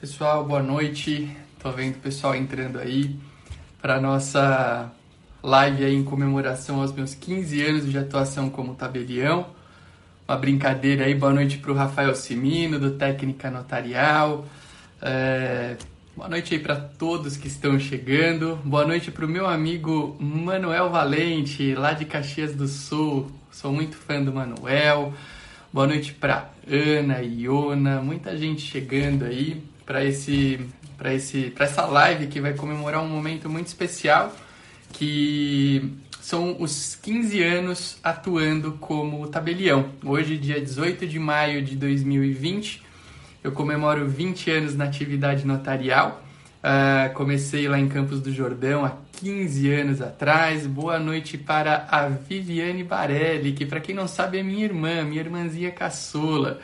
Pessoal, boa noite. Tô vendo o pessoal entrando aí para nossa live aí em comemoração aos meus 15 anos de atuação como tabelião. Uma brincadeira aí, boa noite para o Rafael Simino, do Técnica Notarial. É... Boa noite aí para todos que estão chegando. Boa noite para o meu amigo Manuel Valente, lá de Caxias do Sul. Sou muito fã do Manuel. Boa noite para Ana, Iona, muita gente chegando aí para esse para esse para essa live que vai comemorar um momento muito especial que são os 15 anos atuando como tabelião. Hoje, dia 18 de maio de 2020, eu comemoro 20 anos na atividade notarial. Uh, comecei lá em Campos do Jordão há 15 anos atrás. Boa noite para a Viviane Barelli, que para quem não sabe é minha irmã, minha irmãzinha caçula.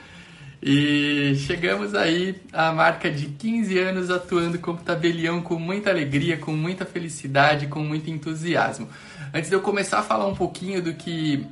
E chegamos aí à marca de 15 anos atuando como tabelião com muita alegria, com muita felicidade, com muito entusiasmo. Antes de eu começar a falar um pouquinho do que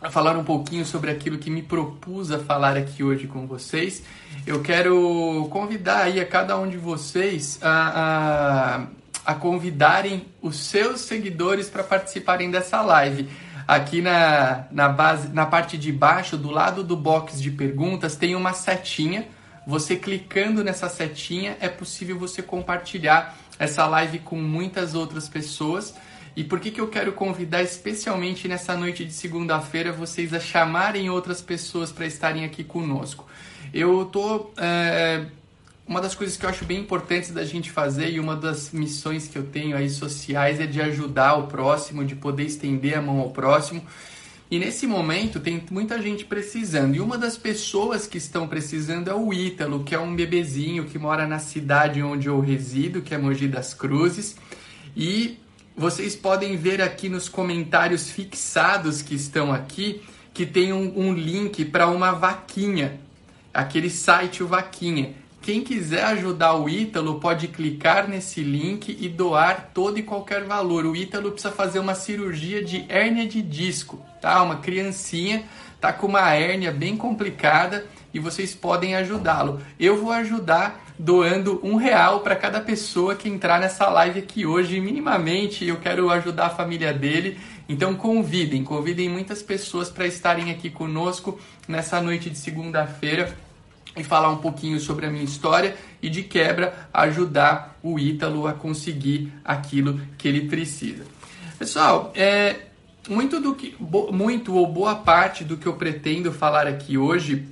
a falar um pouquinho sobre aquilo que me propus a falar aqui hoje com vocês, eu quero convidar aí a cada um de vocês a, a, a convidarem os seus seguidores para participarem dessa live. Aqui na, na, base, na parte de baixo, do lado do box de perguntas, tem uma setinha. Você clicando nessa setinha é possível você compartilhar essa live com muitas outras pessoas. E por que, que eu quero convidar especialmente nessa noite de segunda-feira vocês a chamarem outras pessoas para estarem aqui conosco? Eu tô é, uma das coisas que eu acho bem importantes da gente fazer e uma das missões que eu tenho aí sociais é de ajudar o próximo, de poder estender a mão ao próximo. E nesse momento tem muita gente precisando. E uma das pessoas que estão precisando é o Ítalo, que é um bebezinho que mora na cidade onde eu resido, que é Mogi das Cruzes. E vocês podem ver aqui nos comentários fixados que estão aqui que tem um, um link para uma vaquinha, aquele site o Vaquinha. Quem quiser ajudar o Ítalo pode clicar nesse link e doar todo e qualquer valor. O Ítalo precisa fazer uma cirurgia de hérnia de disco, tá? Uma criancinha tá com uma hérnia bem complicada e vocês podem ajudá-lo. Eu vou ajudar doando um real para cada pessoa que entrar nessa live aqui hoje, minimamente. Eu quero ajudar a família dele. Então convidem, convidem muitas pessoas para estarem aqui conosco nessa noite de segunda-feira e falar um pouquinho sobre a minha história e de quebra ajudar o Ítalo a conseguir aquilo que ele precisa. Pessoal, é muito do que muito ou boa parte do que eu pretendo falar aqui hoje,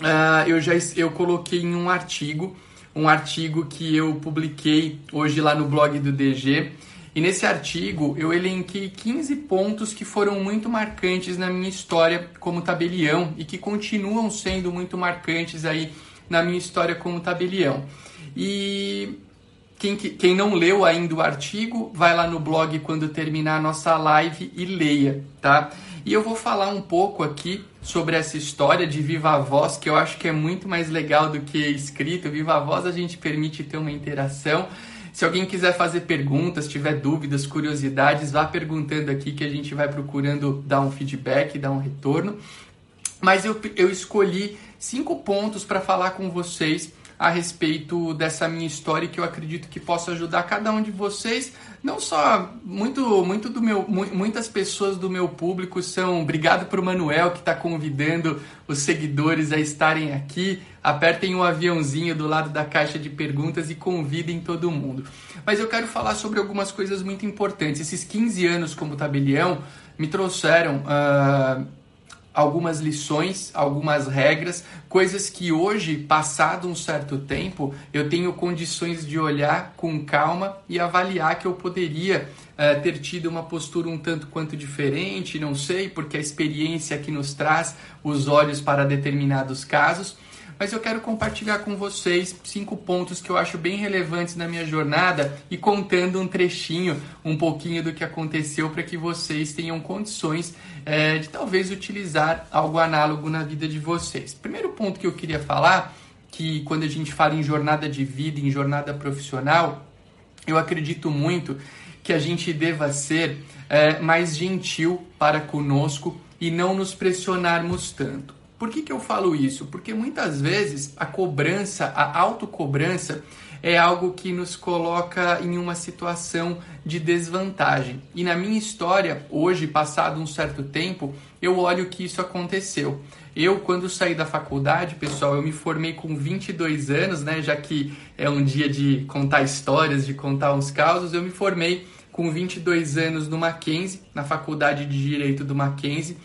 uh, eu já eu coloquei em um artigo, um artigo que eu publiquei hoje lá no blog do DG nesse artigo eu elenquei 15 pontos que foram muito marcantes na minha história como tabelião e que continuam sendo muito marcantes aí na minha história como tabelião. E quem, quem não leu ainda o artigo, vai lá no blog quando terminar a nossa live e leia, tá? E eu vou falar um pouco aqui sobre essa história de viva voz, que eu acho que é muito mais legal do que escrito. Viva voz a gente permite ter uma interação se alguém quiser fazer perguntas, tiver dúvidas, curiosidades, vá perguntando aqui que a gente vai procurando dar um feedback, dar um retorno. Mas eu, eu escolhi cinco pontos para falar com vocês a respeito dessa minha história que eu acredito que possa ajudar cada um de vocês. Não só muito, muito do meu, muitas pessoas do meu público são. Obrigado para o Manuel que está convidando os seguidores a estarem aqui. Apertem o um aviãozinho do lado da caixa de perguntas e convidem todo mundo. Mas eu quero falar sobre algumas coisas muito importantes. Esses 15 anos como tabelião me trouxeram. Uh, algumas lições, algumas regras, coisas que hoje, passado um certo tempo, eu tenho condições de olhar com calma e avaliar que eu poderia uh, ter tido uma postura um tanto quanto diferente, não sei, porque a experiência que nos traz os olhos para determinados casos mas eu quero compartilhar com vocês cinco pontos que eu acho bem relevantes na minha jornada e contando um trechinho, um pouquinho do que aconteceu para que vocês tenham condições é, de talvez utilizar algo análogo na vida de vocês. Primeiro ponto que eu queria falar, que quando a gente fala em jornada de vida, em jornada profissional, eu acredito muito que a gente deva ser é, mais gentil para conosco e não nos pressionarmos tanto. Por que, que eu falo isso? Porque muitas vezes a cobrança, a autocobrança, é algo que nos coloca em uma situação de desvantagem. E na minha história, hoje, passado um certo tempo, eu olho que isso aconteceu. Eu, quando saí da faculdade, pessoal, eu me formei com 22 anos, né? Já que é um dia de contar histórias, de contar uns causos, eu me formei com 22 anos no Mackenzie, na faculdade de Direito do Mackenzie.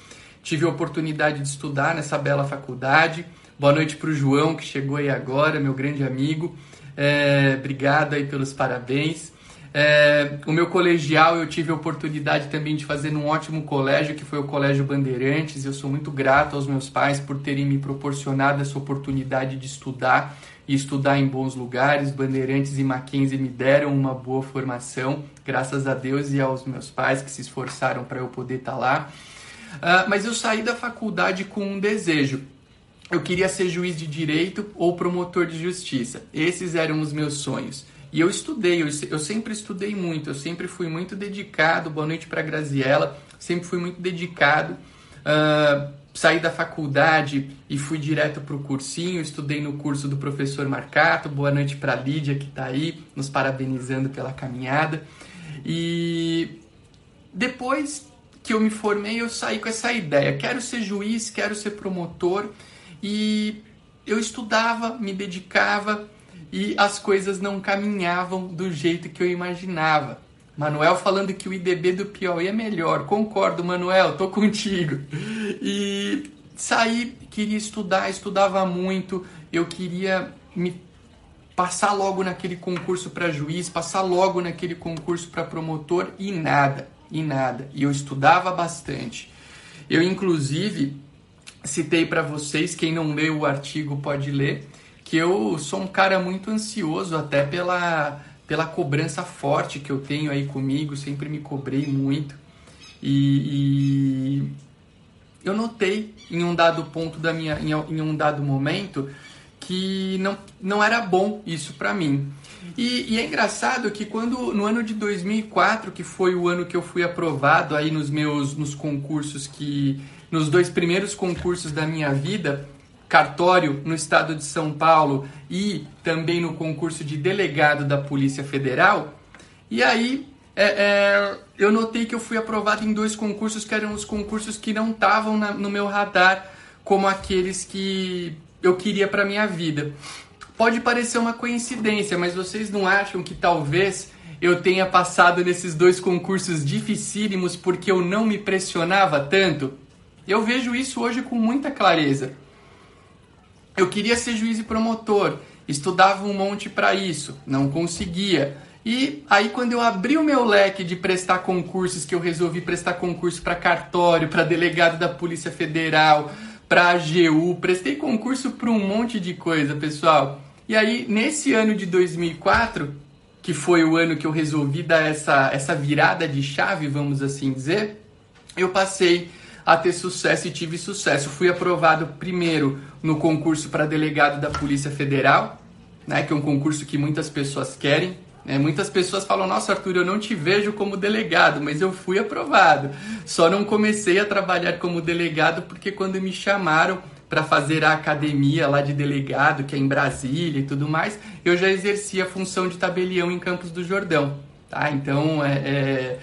Tive a oportunidade de estudar nessa bela faculdade. Boa noite para o João, que chegou aí agora, meu grande amigo. É, obrigado aí pelos parabéns. É, o meu colegial eu tive a oportunidade também de fazer num ótimo colégio, que foi o Colégio Bandeirantes. Eu sou muito grato aos meus pais por terem me proporcionado essa oportunidade de estudar e estudar em bons lugares. Bandeirantes e Mackenzie me deram uma boa formação, graças a Deus e aos meus pais que se esforçaram para eu poder estar tá lá. Uh, mas eu saí da faculdade com um desejo. Eu queria ser juiz de direito ou promotor de justiça. Esses eram os meus sonhos. E eu estudei, eu, eu sempre estudei muito, eu sempre fui muito dedicado. Boa noite para Graziella, sempre fui muito dedicado. Uh, saí da faculdade e fui direto para o cursinho, estudei no curso do professor Marcato. Boa noite para Lídia que está aí, nos parabenizando pela caminhada. E depois que eu me formei, eu saí com essa ideia: quero ser juiz, quero ser promotor. E eu estudava, me dedicava, e as coisas não caminhavam do jeito que eu imaginava. Manuel falando que o IDB do Piauí é melhor. Concordo, Manuel, tô contigo. E saí, queria estudar, estudava muito, eu queria me passar logo naquele concurso para juiz, passar logo naquele concurso para promotor e nada, e nada. E eu estudava bastante. Eu inclusive citei para vocês, quem não leu o artigo pode ler, que eu sou um cara muito ansioso até pela, pela cobrança forte que eu tenho aí comigo, sempre me cobrei muito. E, e eu notei em um dado ponto da minha, em, em um dado momento, que não, não era bom isso para mim. E, e, é engraçado que quando no ano de 2004, que foi o ano que eu fui aprovado aí nos meus nos concursos que nos dois primeiros concursos da minha vida, cartório no estado de São Paulo e também no concurso de delegado da Polícia Federal. E aí é, é, eu notei que eu fui aprovado em dois concursos que eram os concursos que não estavam no meu radar como aqueles que eu queria para minha vida. Pode parecer uma coincidência, mas vocês não acham que talvez eu tenha passado nesses dois concursos dificílimos porque eu não me pressionava tanto? Eu vejo isso hoje com muita clareza. Eu queria ser juiz e promotor, estudava um monte para isso, não conseguia. E aí quando eu abri o meu leque de prestar concursos, que eu resolvi prestar concurso para cartório, para delegado da Polícia Federal, para AGU, prestei concurso para um monte de coisa, pessoal. E aí nesse ano de 2004, que foi o ano que eu resolvi dar essa essa virada de chave, vamos assim dizer, eu passei a ter sucesso e tive sucesso. Fui aprovado primeiro no concurso para delegado da Polícia Federal, né, que é um concurso que muitas pessoas querem. Né? Muitas pessoas falam: Nossa, Arthur, eu não te vejo como delegado, mas eu fui aprovado. Só não comecei a trabalhar como delegado porque quando me chamaram para fazer a academia lá de delegado, que é em Brasília e tudo mais, eu já exercia a função de tabelião em Campos do Jordão. Tá? Então, é, é,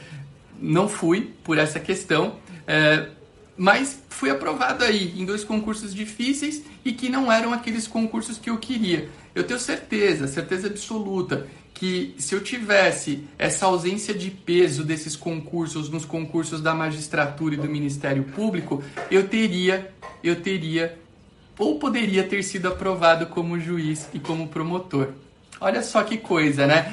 não fui por essa questão. É, mas fui aprovado aí em dois concursos difíceis e que não eram aqueles concursos que eu queria. Eu tenho certeza, certeza absoluta, que se eu tivesse essa ausência de peso desses concursos nos concursos da magistratura e do Ministério Público, eu teria, eu teria ou poderia ter sido aprovado como juiz e como promotor. Olha só que coisa, né?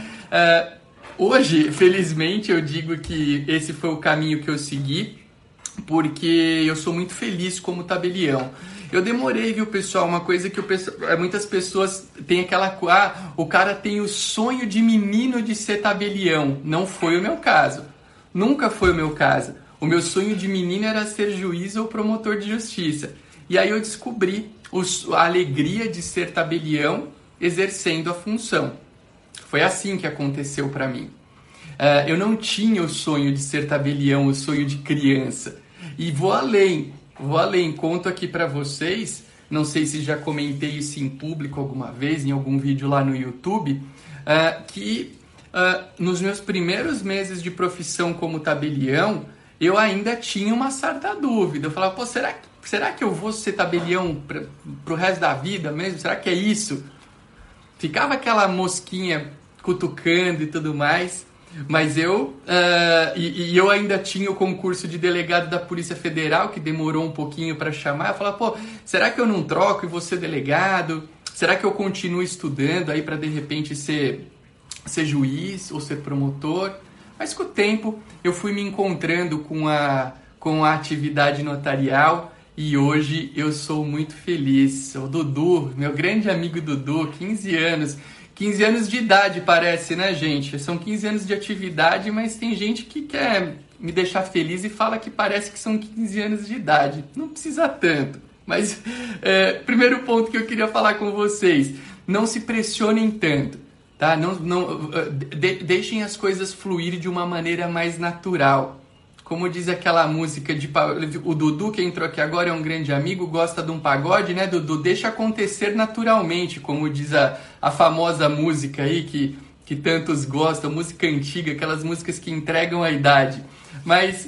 Uh, hoje, felizmente, eu digo que esse foi o caminho que eu segui porque eu sou muito feliz como tabelião. Eu demorei, viu, pessoal? Uma coisa que eu, é, muitas pessoas têm aquela. Ah, o cara tem o sonho de menino de ser tabelião. Não foi o meu caso. Nunca foi o meu caso. O meu sonho de menino era ser juiz ou promotor de justiça. E aí eu descobri a alegria de ser tabelião exercendo a função. Foi assim que aconteceu para mim. Uh, eu não tinha o sonho de ser tabelião, o sonho de criança. E vou além. Vou além, conto aqui para vocês, não sei se já comentei isso em público alguma vez, em algum vídeo lá no YouTube, uh, que uh, nos meus primeiros meses de profissão como tabelião, eu ainda tinha uma certa dúvida. Eu falava, pô, será que, será que eu vou ser tabelião para o resto da vida mesmo? Será que é isso? Ficava aquela mosquinha cutucando e tudo mais. Mas eu, uh, e, e, eu ainda tinha o concurso de delegado da Polícia Federal, que demorou um pouquinho para chamar. Eu falava, pô, será que eu não troco e vou ser delegado? Será que eu continuo estudando aí para de repente ser, ser juiz ou ser promotor? Mas com o tempo eu fui me encontrando com a, com a atividade notarial e hoje eu sou muito feliz. O Dudu, meu grande amigo Dudu, 15 anos 15 anos de idade parece, né, gente? São 15 anos de atividade, mas tem gente que quer me deixar feliz e fala que parece que são 15 anos de idade. Não precisa tanto. Mas, é, primeiro ponto que eu queria falar com vocês: não se pressionem tanto, tá? Não, não, de, deixem as coisas fluir de uma maneira mais natural. Como diz aquela música de o Dudu que entrou aqui agora é um grande amigo, gosta de um pagode, né, Dudu? Deixa acontecer naturalmente, como diz a, a famosa música aí que, que tantos gostam, música antiga, aquelas músicas que entregam a idade. Mas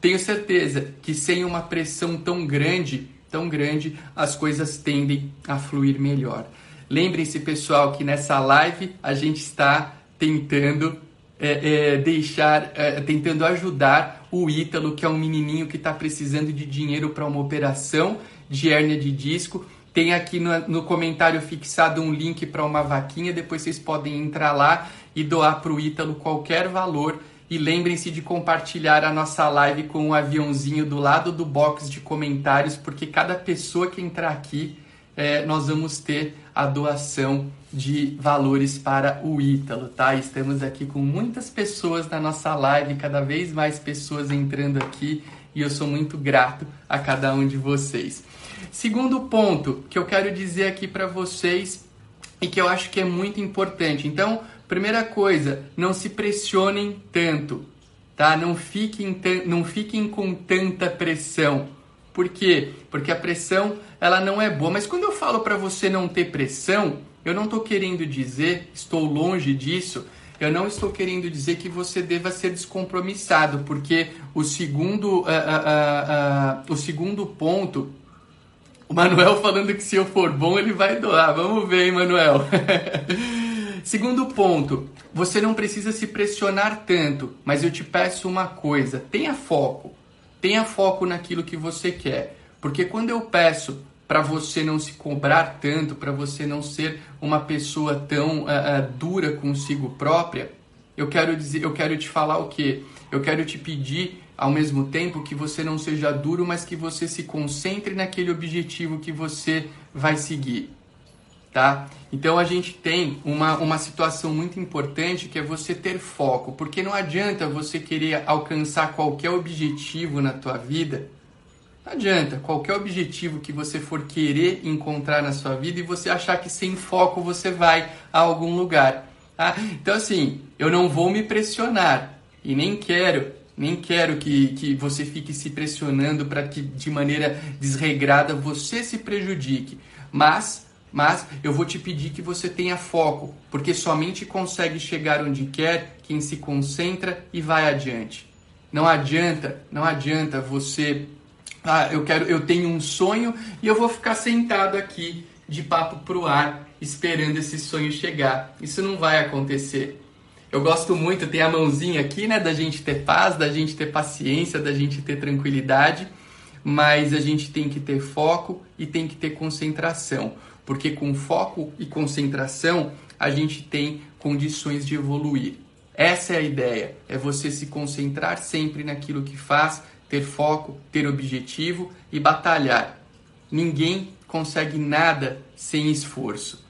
tenho certeza que sem uma pressão tão grande, tão grande, as coisas tendem a fluir melhor. Lembrem-se, pessoal, que nessa live a gente está tentando é, é, deixar, é, tentando ajudar o Ítalo, que é um menininho que está precisando de dinheiro para uma operação de hérnia de disco. Tem aqui no, no comentário fixado um link para uma vaquinha, depois vocês podem entrar lá e doar para o Ítalo qualquer valor. E lembrem-se de compartilhar a nossa live com o um aviãozinho do lado do box de comentários, porque cada pessoa que entrar aqui, é, nós vamos ter a doação de valores para o Ítalo, tá? Estamos aqui com muitas pessoas na nossa live, cada vez mais pessoas entrando aqui e eu sou muito grato a cada um de vocês. Segundo ponto que eu quero dizer aqui para vocês e que eu acho que é muito importante. Então, primeira coisa, não se pressionem tanto, tá? Não fiquem, não fiquem com tanta pressão. Por quê? Porque a pressão ela não é boa. Mas quando eu falo para você não ter pressão, eu não estou querendo dizer, estou longe disso, eu não estou querendo dizer que você deva ser descompromissado, porque o segundo, uh, uh, uh, o segundo ponto, o Manuel falando que se eu for bom ele vai doar. Vamos ver, hein, Manuel? segundo ponto, você não precisa se pressionar tanto, mas eu te peço uma coisa: tenha foco. Tenha foco naquilo que você quer. Porque quando eu peço para você não se cobrar tanto, para você não ser uma pessoa tão uh, uh, dura consigo própria, eu quero dizer, eu quero te falar o que? Eu quero te pedir ao mesmo tempo que você não seja duro, mas que você se concentre naquele objetivo que você vai seguir, tá? Então a gente tem uma, uma situação muito importante que é você ter foco, porque não adianta você querer alcançar qualquer objetivo na tua vida não adianta, qualquer objetivo que você for querer encontrar na sua vida e você achar que sem foco você vai a algum lugar. Tá? Então, assim, eu não vou me pressionar e nem quero, nem quero que, que você fique se pressionando para que de maneira desregrada você se prejudique. Mas, mas eu vou te pedir que você tenha foco, porque somente consegue chegar onde quer quem se concentra e vai adiante. Não adianta, não adianta você ah, eu quero, eu tenho um sonho e eu vou ficar sentado aqui de papo pro ar esperando esse sonho chegar. Isso não vai acontecer. Eu gosto muito, tem a mãozinha aqui, né, da gente ter paz, da gente ter paciência, da gente ter tranquilidade, mas a gente tem que ter foco e tem que ter concentração, porque com foco e concentração a gente tem condições de evoluir. Essa é a ideia, é você se concentrar sempre naquilo que faz, ter foco, ter objetivo e batalhar. Ninguém consegue nada sem esforço.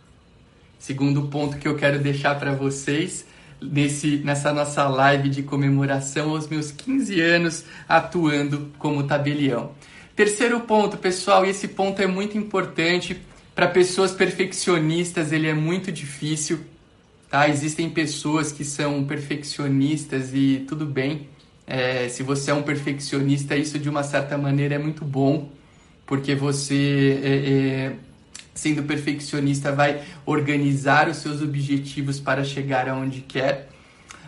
Segundo ponto que eu quero deixar para vocês nesse, nessa nossa live de comemoração aos meus 15 anos atuando como tabelião. Terceiro ponto, pessoal, e esse ponto é muito importante para pessoas perfeccionistas, ele é muito difícil, tá? Existem pessoas que são perfeccionistas e tudo bem, é, se você é um perfeccionista, isso de uma certa maneira é muito bom. porque você, é, é, sendo perfeccionista, vai organizar os seus objetivos para chegar aonde quer.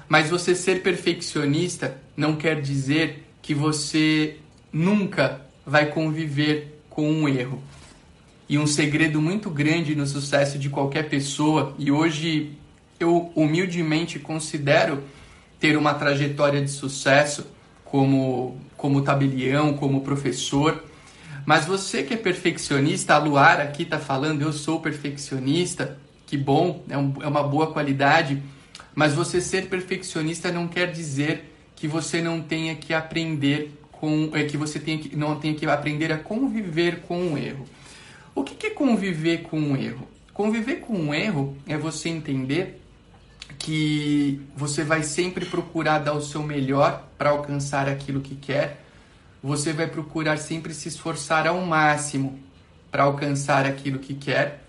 Mas você ser perfeccionista não quer dizer que você nunca vai conviver com um erro. E um segredo muito grande no sucesso de qualquer pessoa, e hoje eu humildemente considero ter uma trajetória de sucesso como, como tabelião, como professor. Mas você que é perfeccionista, a Luar aqui está falando, eu sou perfeccionista, que bom, é, um, é uma boa qualidade. Mas você ser perfeccionista não quer dizer que você não tenha que aprender com, é, que você tenha que, não tenha que aprender a conviver com o erro. O que, é conviver com um erro? Conviver com um erro é você entender que você vai sempre procurar dar o seu melhor para alcançar aquilo que quer. Você vai procurar sempre se esforçar ao máximo para alcançar aquilo que quer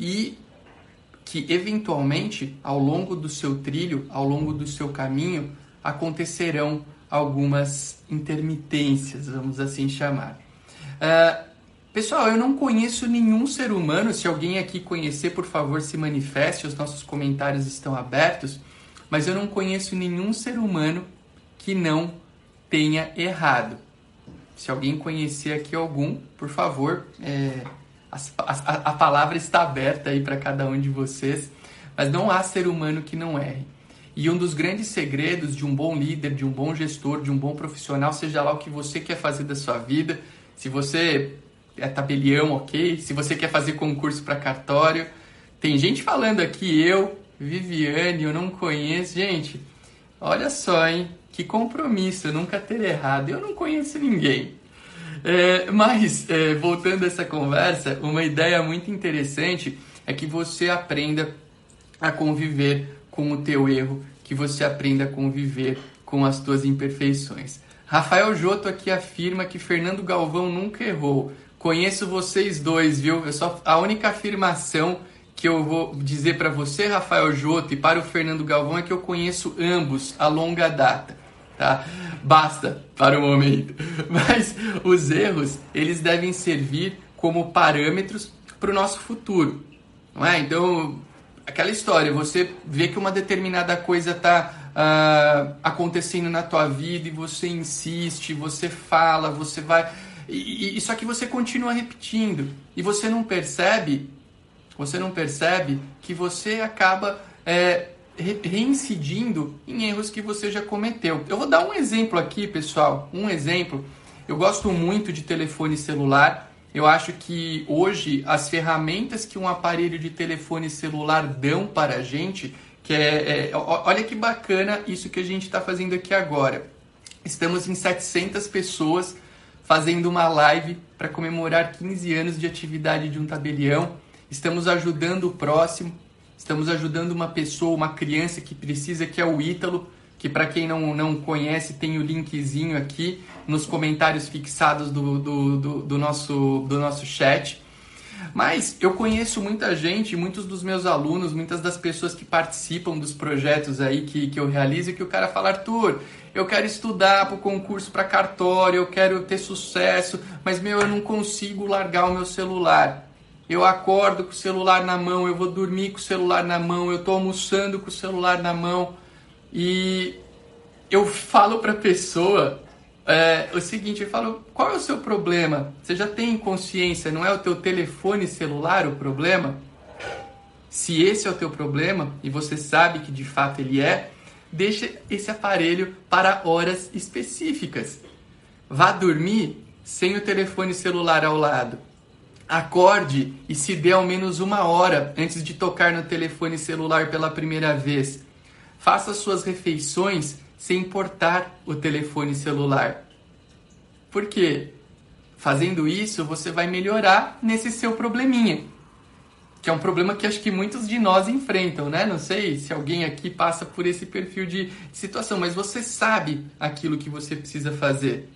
e que eventualmente ao longo do seu trilho, ao longo do seu caminho, acontecerão algumas intermitências, vamos assim chamar. Uh, pessoal, eu não conheço nenhum ser humano. Se alguém aqui conhecer, por favor, se manifeste. Os nossos comentários estão abertos. Mas eu não conheço nenhum ser humano que não tenha errado. Se alguém conhecer aqui algum, por favor, é, a, a, a palavra está aberta aí para cada um de vocês. Mas não há ser humano que não erre. E um dos grandes segredos de um bom líder, de um bom gestor, de um bom profissional, seja lá o que você quer fazer da sua vida, se você é tabelião, ok? Se você quer fazer concurso para cartório, tem gente falando aqui, eu, Viviane, eu não conheço. Gente, olha só, hein? Que compromisso, eu nunca ter errado. Eu não conheço ninguém. É, mas, é, voltando a essa conversa, uma ideia muito interessante é que você aprenda a conviver com o teu erro, que você aprenda a conviver com as tuas imperfeições. Rafael Joto aqui afirma que Fernando Galvão nunca errou. Conheço vocês dois, viu? É só a única afirmação que eu vou dizer para você, Rafael Joto, e para o Fernando Galvão é que eu conheço ambos a longa data, tá? Basta para o momento. Mas os erros, eles devem servir como parâmetros para o nosso futuro, não é? Então, aquela história, você vê que uma determinada coisa está uh, ah, acontecendo na tua vida e você insiste, você fala, você vai. E, e, só que você continua repetindo e você não percebe, você não percebe que você acaba é, re reincidindo em erros que você já cometeu. Eu vou dar um exemplo aqui, pessoal, um exemplo. Eu gosto muito de telefone celular eu acho que hoje as ferramentas que um aparelho de telefone celular dão para a gente, que é, é olha que bacana isso que a gente está fazendo aqui agora. Estamos em 700 pessoas fazendo uma live para comemorar 15 anos de atividade de um tabelião. Estamos ajudando o próximo, estamos ajudando uma pessoa, uma criança que precisa, que é o Ítalo que para quem não, não conhece tem o linkzinho aqui nos comentários fixados do, do, do, do, nosso, do nosso chat. Mas eu conheço muita gente, muitos dos meus alunos, muitas das pessoas que participam dos projetos aí que, que eu realizo, que o cara fala, Arthur, eu quero estudar para o concurso para cartório, eu quero ter sucesso, mas meu, eu não consigo largar o meu celular. Eu acordo com o celular na mão, eu vou dormir com o celular na mão, eu estou almoçando com o celular na mão. E eu falo para a pessoa é, o seguinte, eu falo, qual é o seu problema? Você já tem consciência, não é o teu telefone celular o problema? Se esse é o teu problema e você sabe que de fato ele é, deixa esse aparelho para horas específicas. Vá dormir sem o telefone celular ao lado. Acorde e se dê ao menos uma hora antes de tocar no telefone celular pela primeira vez. Faça suas refeições sem importar o telefone celular. Por quê? Fazendo isso, você vai melhorar nesse seu probleminha. Que é um problema que acho que muitos de nós enfrentam, né? Não sei se alguém aqui passa por esse perfil de situação, mas você sabe aquilo que você precisa fazer.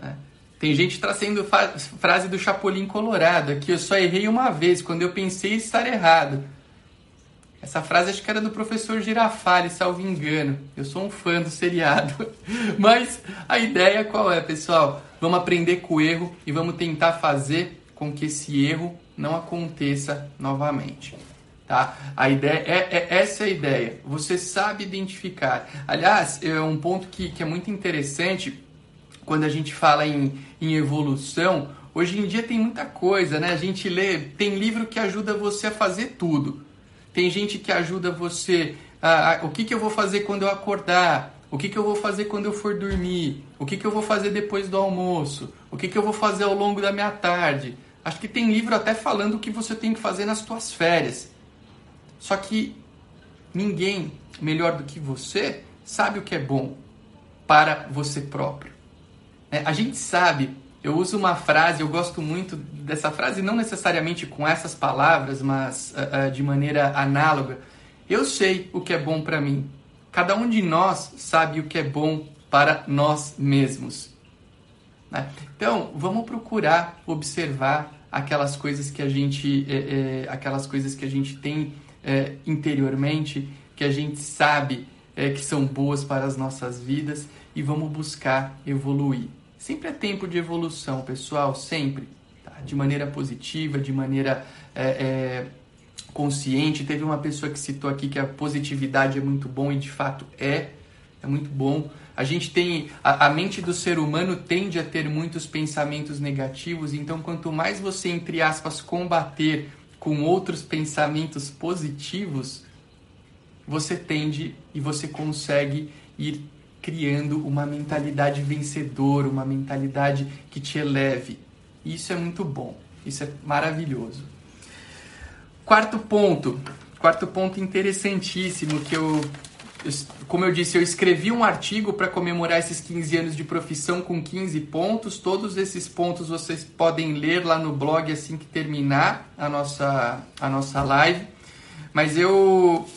Né? Tem gente trazendo frase do Chapolin Colorado aqui, eu só errei uma vez, quando eu pensei estar errado. Essa frase acho que era do professor Girafales, salvo engano. Eu sou um fã do seriado. Mas a ideia qual é, pessoal? vamos aprender com o erro e vamos tentar fazer com que esse erro não aconteça novamente. Tá? A ideia é, é essa é a ideia. Você sabe identificar. Aliás, é um ponto que, que é muito interessante quando a gente fala em, em evolução. Hoje em dia tem muita coisa, né? A gente lê, tem livro que ajuda você a fazer tudo. Tem gente que ajuda você o que, que eu vou fazer quando eu acordar, o que, que eu vou fazer quando eu for dormir, o que, que eu vou fazer depois do almoço, o que, que eu vou fazer ao longo da minha tarde. Acho que tem livro até falando o que você tem que fazer nas suas férias. Só que ninguém melhor do que você sabe o que é bom para você próprio. É, a gente sabe, eu uso uma frase, eu gosto muito dessa frase, não necessariamente com essas palavras, mas uh, uh, de maneira análoga. Eu sei o que é bom para mim. Cada um de nós sabe o que é bom para nós mesmos. Né? Então, vamos procurar observar aquelas coisas que a gente, é, é, aquelas coisas que a gente tem é, interiormente, que a gente sabe que são boas para as nossas vidas e vamos buscar evoluir. Sempre é tempo de evolução, pessoal, sempre. Tá? De maneira positiva, de maneira é, é, consciente. Teve uma pessoa que citou aqui que a positividade é muito bom e de fato é, é muito bom. A gente tem a, a, mente do ser humano tende a ter muitos pensamentos negativos, então quanto mais você entre aspas combater com outros pensamentos positivos, você tende e você consegue ir criando uma mentalidade vencedora, uma mentalidade que te eleve. Isso é muito bom, isso é maravilhoso. Quarto ponto, quarto ponto interessantíssimo que eu como eu disse, eu escrevi um artigo para comemorar esses 15 anos de profissão com 15 pontos. Todos esses pontos vocês podem ler lá no blog assim que terminar a nossa, a nossa live. Mas eu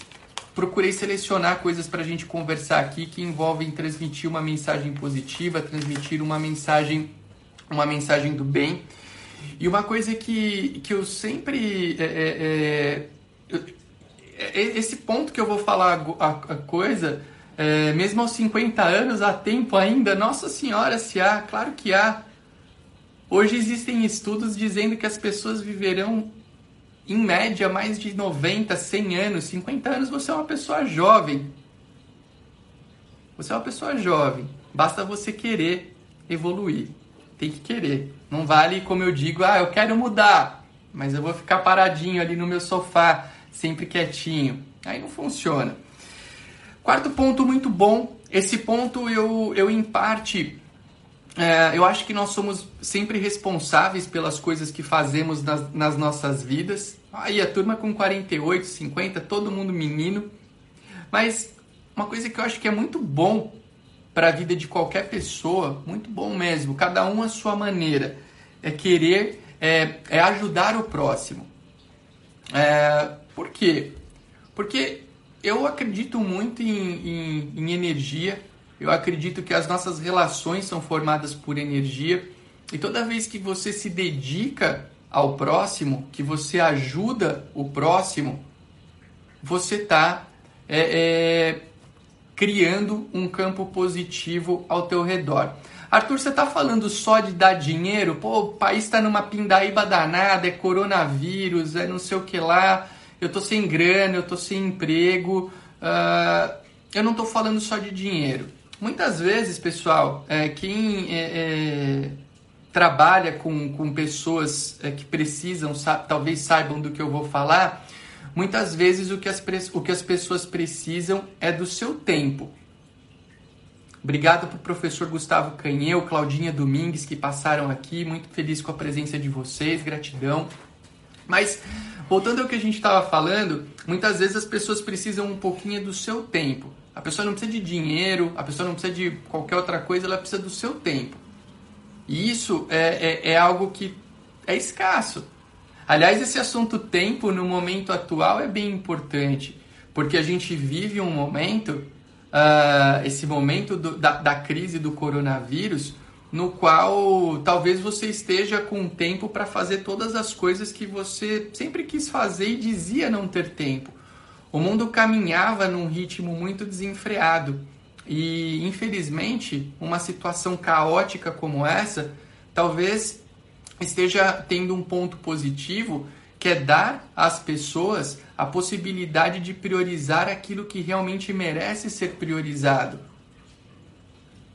procurei selecionar coisas para a gente conversar aqui que envolvem transmitir uma mensagem positiva, transmitir uma mensagem, uma mensagem do bem. E uma coisa que, que eu sempre. É, é, é é, esse ponto que eu vou falar a, a coisa, é, mesmo aos 50 anos, há tempo ainda? Nossa Senhora, se há, claro que há. Hoje existem estudos dizendo que as pessoas viverão, em média, mais de 90, 100 anos. 50 anos você é uma pessoa jovem. Você é uma pessoa jovem. Basta você querer evoluir. Tem que querer. Não vale, como eu digo, ah, eu quero mudar, mas eu vou ficar paradinho ali no meu sofá sempre quietinho. Aí não funciona. Quarto ponto muito bom. Esse ponto eu, eu em parte, é, eu acho que nós somos sempre responsáveis pelas coisas que fazemos nas, nas nossas vidas. Aí a turma com 48, 50, todo mundo menino. Mas uma coisa que eu acho que é muito bom para a vida de qualquer pessoa, muito bom mesmo, cada um a sua maneira, é querer, é, é ajudar o próximo. É, por quê? Porque eu acredito muito em, em, em energia, eu acredito que as nossas relações são formadas por energia, e toda vez que você se dedica ao próximo, que você ajuda o próximo, você está é, é, criando um campo positivo ao teu redor. Arthur, você está falando só de dar dinheiro? Pô, o país está numa pindaíba danada, é coronavírus, é não sei o que lá eu tô sem grana, eu tô sem emprego, uh, eu não tô falando só de dinheiro. Muitas vezes, pessoal, é, quem é, é, trabalha com, com pessoas é, que precisam, talvez saibam do que eu vou falar, muitas vezes o que, as, o que as pessoas precisam é do seu tempo. Obrigado para o professor Gustavo Canheu, Claudinha Domingues, que passaram aqui. Muito feliz com a presença de vocês, gratidão. Mas Voltando ao que a gente estava falando, muitas vezes as pessoas precisam um pouquinho do seu tempo. A pessoa não precisa de dinheiro, a pessoa não precisa de qualquer outra coisa, ela precisa do seu tempo. E isso é, é, é algo que é escasso. Aliás, esse assunto tempo no momento atual é bem importante, porque a gente vive um momento, uh, esse momento do, da, da crise do coronavírus, no qual talvez você esteja com tempo para fazer todas as coisas que você sempre quis fazer e dizia não ter tempo. O mundo caminhava num ritmo muito desenfreado. E infelizmente, uma situação caótica como essa, talvez esteja tendo um ponto positivo, que é dar às pessoas a possibilidade de priorizar aquilo que realmente merece ser priorizado.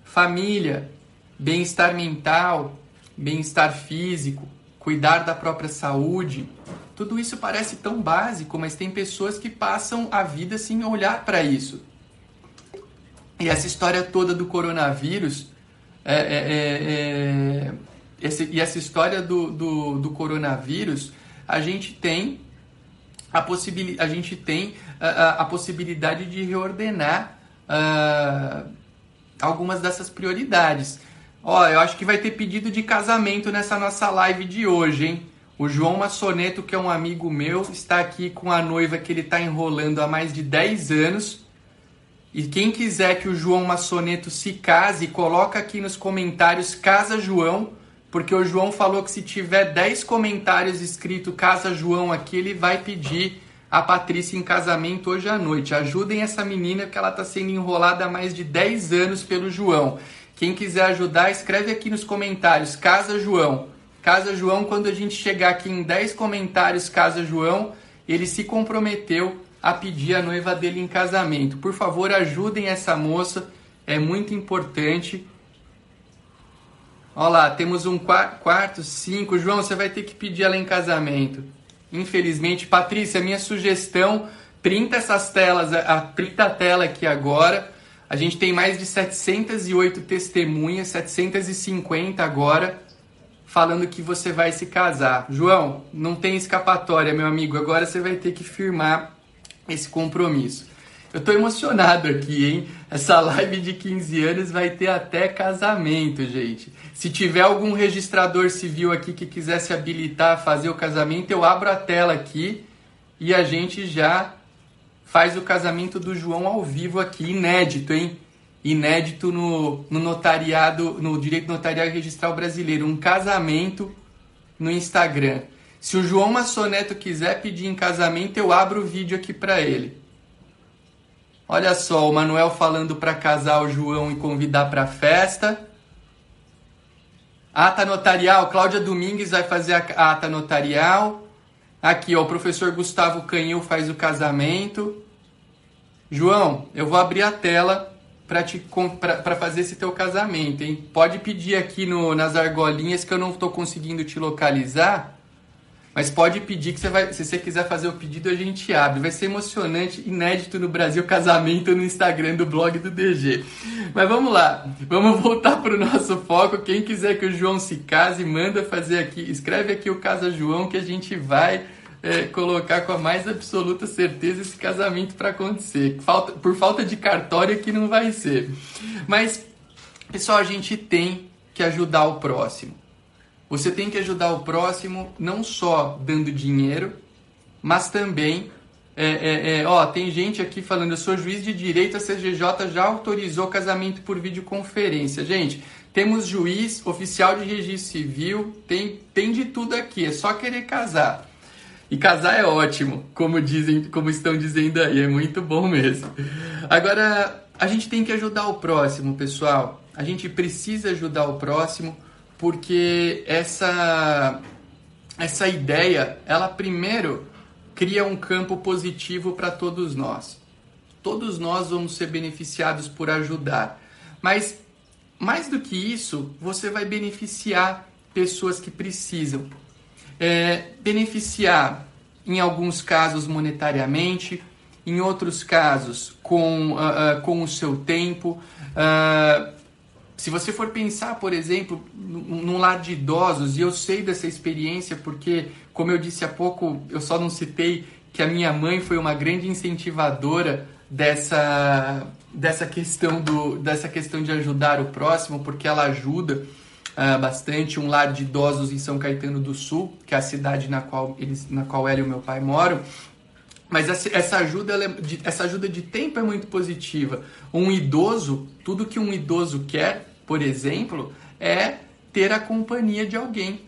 Família, bem-estar mental, bem-estar físico, cuidar da própria saúde. Tudo isso parece tão básico, mas tem pessoas que passam a vida sem olhar para isso. E essa história toda do coronavírus, é, é, é, é, esse, e essa história do, do, do, coronavírus, a gente tem a, possibil, a, gente tem a, a possibilidade de reordenar uh, algumas dessas prioridades. Ó, eu acho que vai ter pedido de casamento nessa nossa live de hoje, hein? O João Massoneto, que é um amigo meu, está aqui com a noiva que ele está enrolando há mais de 10 anos e quem quiser que o João Massoneto se case, coloca aqui nos comentários Casa João, porque o João falou que se tiver 10 comentários escrito Casa João aqui, ele vai pedir a Patrícia em casamento hoje à noite. Ajudem essa menina que ela está sendo enrolada há mais de 10 anos pelo João. Quem quiser ajudar, escreve aqui nos comentários Casa João. Casa João, quando a gente chegar aqui em 10 comentários Casa João, ele se comprometeu a pedir a noiva dele em casamento. Por favor, ajudem essa moça, é muito importante. Olha lá, temos um quarto, cinco. João, você vai ter que pedir ela em casamento. Infelizmente, Patrícia, minha sugestão, printa essas telas, printa a tela aqui agora. A gente tem mais de 708 testemunhas, 750 agora, falando que você vai se casar. João, não tem escapatória, meu amigo. Agora você vai ter que firmar esse compromisso. Eu tô emocionado aqui, hein? Essa live de 15 anos vai ter até casamento, gente. Se tiver algum registrador civil aqui que quisesse habilitar a fazer o casamento, eu abro a tela aqui e a gente já faz o casamento do João ao vivo aqui, inédito, hein? Inédito no, no notariado, no direito notarial registral brasileiro. Um casamento no Instagram. Se o João Massoneto quiser pedir em casamento, eu abro o vídeo aqui para ele. Olha só, o Manuel falando para casar o João e convidar para festa. Ata notarial, Cláudia Domingues vai fazer a ata notarial. Aqui, ó, o professor Gustavo Canhil faz o casamento. João, eu vou abrir a tela para fazer esse teu casamento, hein? Pode pedir aqui no, nas argolinhas que eu não estou conseguindo te localizar. Mas pode pedir que você vai, se você quiser fazer o pedido, a gente abre. Vai ser emocionante, inédito no Brasil, casamento no Instagram do blog do DG. Mas vamos lá, vamos voltar para o nosso foco. Quem quiser que o João se case, manda fazer aqui, escreve aqui o Casa João que a gente vai é, colocar com a mais absoluta certeza esse casamento para acontecer. Falta, por falta de cartório que não vai ser. Mas, pessoal, a gente tem que ajudar o próximo. Você tem que ajudar o próximo não só dando dinheiro, mas também. É, é, é, ó, tem gente aqui falando, eu sou juiz de direito, a CGJ já autorizou casamento por videoconferência. Gente, temos juiz, oficial de registro civil, tem, tem de tudo aqui, é só querer casar. E casar é ótimo, como dizem, como estão dizendo aí, é muito bom mesmo. Agora, a gente tem que ajudar o próximo, pessoal. A gente precisa ajudar o próximo porque essa essa ideia, ela primeiro cria um campo positivo para todos nós. Todos nós vamos ser beneficiados por ajudar. Mas mais do que isso, você vai beneficiar pessoas que precisam. É, beneficiar, em alguns casos, monetariamente, em outros casos, com, uh, uh, com o seu tempo. Uh, se você for pensar, por exemplo, num lar de idosos, e eu sei dessa experiência porque, como eu disse há pouco, eu só não citei que a minha mãe foi uma grande incentivadora dessa, dessa, questão, do, dessa questão de ajudar o próximo, porque ela ajuda uh, bastante um lar de idosos em São Caetano do Sul, que é a cidade na qual, eles, na qual ela e o meu pai moram. Mas essa ajuda, é de, essa ajuda de tempo é muito positiva. Um idoso, tudo que um idoso quer por exemplo, é ter a companhia de alguém.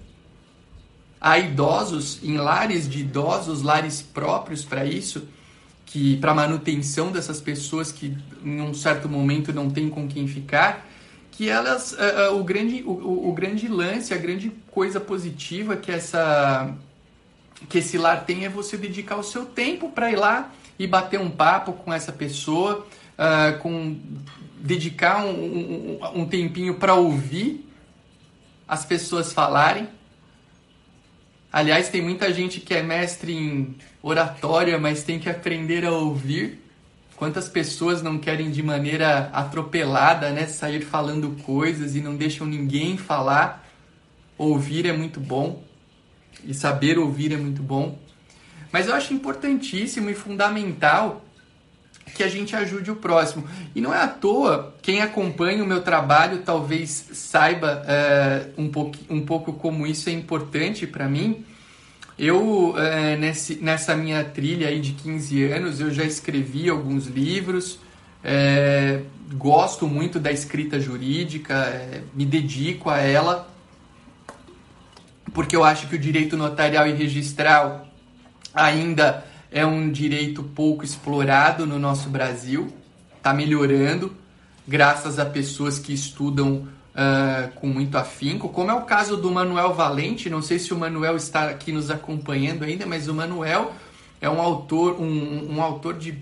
Há idosos em lares de idosos, lares próprios para isso, que para manutenção dessas pessoas que em um certo momento não tem com quem ficar, que elas uh, o grande o, o, grande lance, a grande coisa positiva que essa que esse lar tem é você dedicar o seu tempo para ir lá e bater um papo com essa pessoa, uh, com dedicar um, um, um tempinho para ouvir as pessoas falarem. Aliás, tem muita gente que é mestre em oratória, mas tem que aprender a ouvir. Quantas pessoas não querem de maneira atropelada, né, sair falando coisas e não deixam ninguém falar? Ouvir é muito bom e saber ouvir é muito bom. Mas eu acho importantíssimo e fundamental que a gente ajude o próximo. E não é à toa, quem acompanha o meu trabalho talvez saiba é, um, pouco, um pouco como isso é importante para mim. Eu, é, nesse, nessa minha trilha aí de 15 anos, eu já escrevi alguns livros, é, gosto muito da escrita jurídica, é, me dedico a ela, porque eu acho que o direito notarial e registral ainda é um direito pouco explorado no nosso Brasil, está melhorando, graças a pessoas que estudam uh, com muito afinco, como é o caso do Manuel Valente, não sei se o Manuel está aqui nos acompanhando ainda, mas o Manuel é um autor, um, um autor de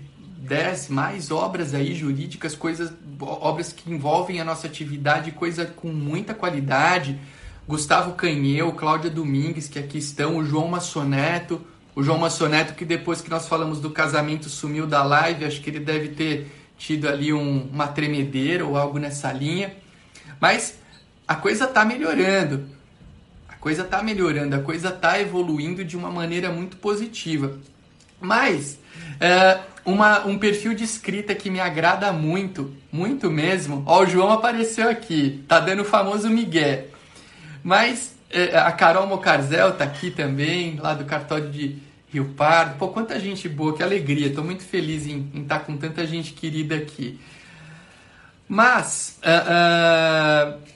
dez mais obras aí jurídicas, coisas, obras que envolvem a nossa atividade, coisa com muita qualidade. Gustavo Canheu, Cláudia Domingues, que aqui estão, o João Massoneto, o João Massoneto, que depois que nós falamos do casamento sumiu da live, acho que ele deve ter tido ali um, uma tremedeira ou algo nessa linha. Mas a coisa está melhorando. A coisa está melhorando, a coisa está evoluindo de uma maneira muito positiva. Mas é, uma, um perfil de escrita que me agrada muito, muito mesmo. Ó, o João apareceu aqui, tá dando o famoso migué. Mas é, a Carol Mocarzel tá aqui também, lá do cartório de Rio Pardo. Pô, quanta gente boa, que alegria. Estou muito feliz em estar tá com tanta gente querida aqui. Mas, uh, uh...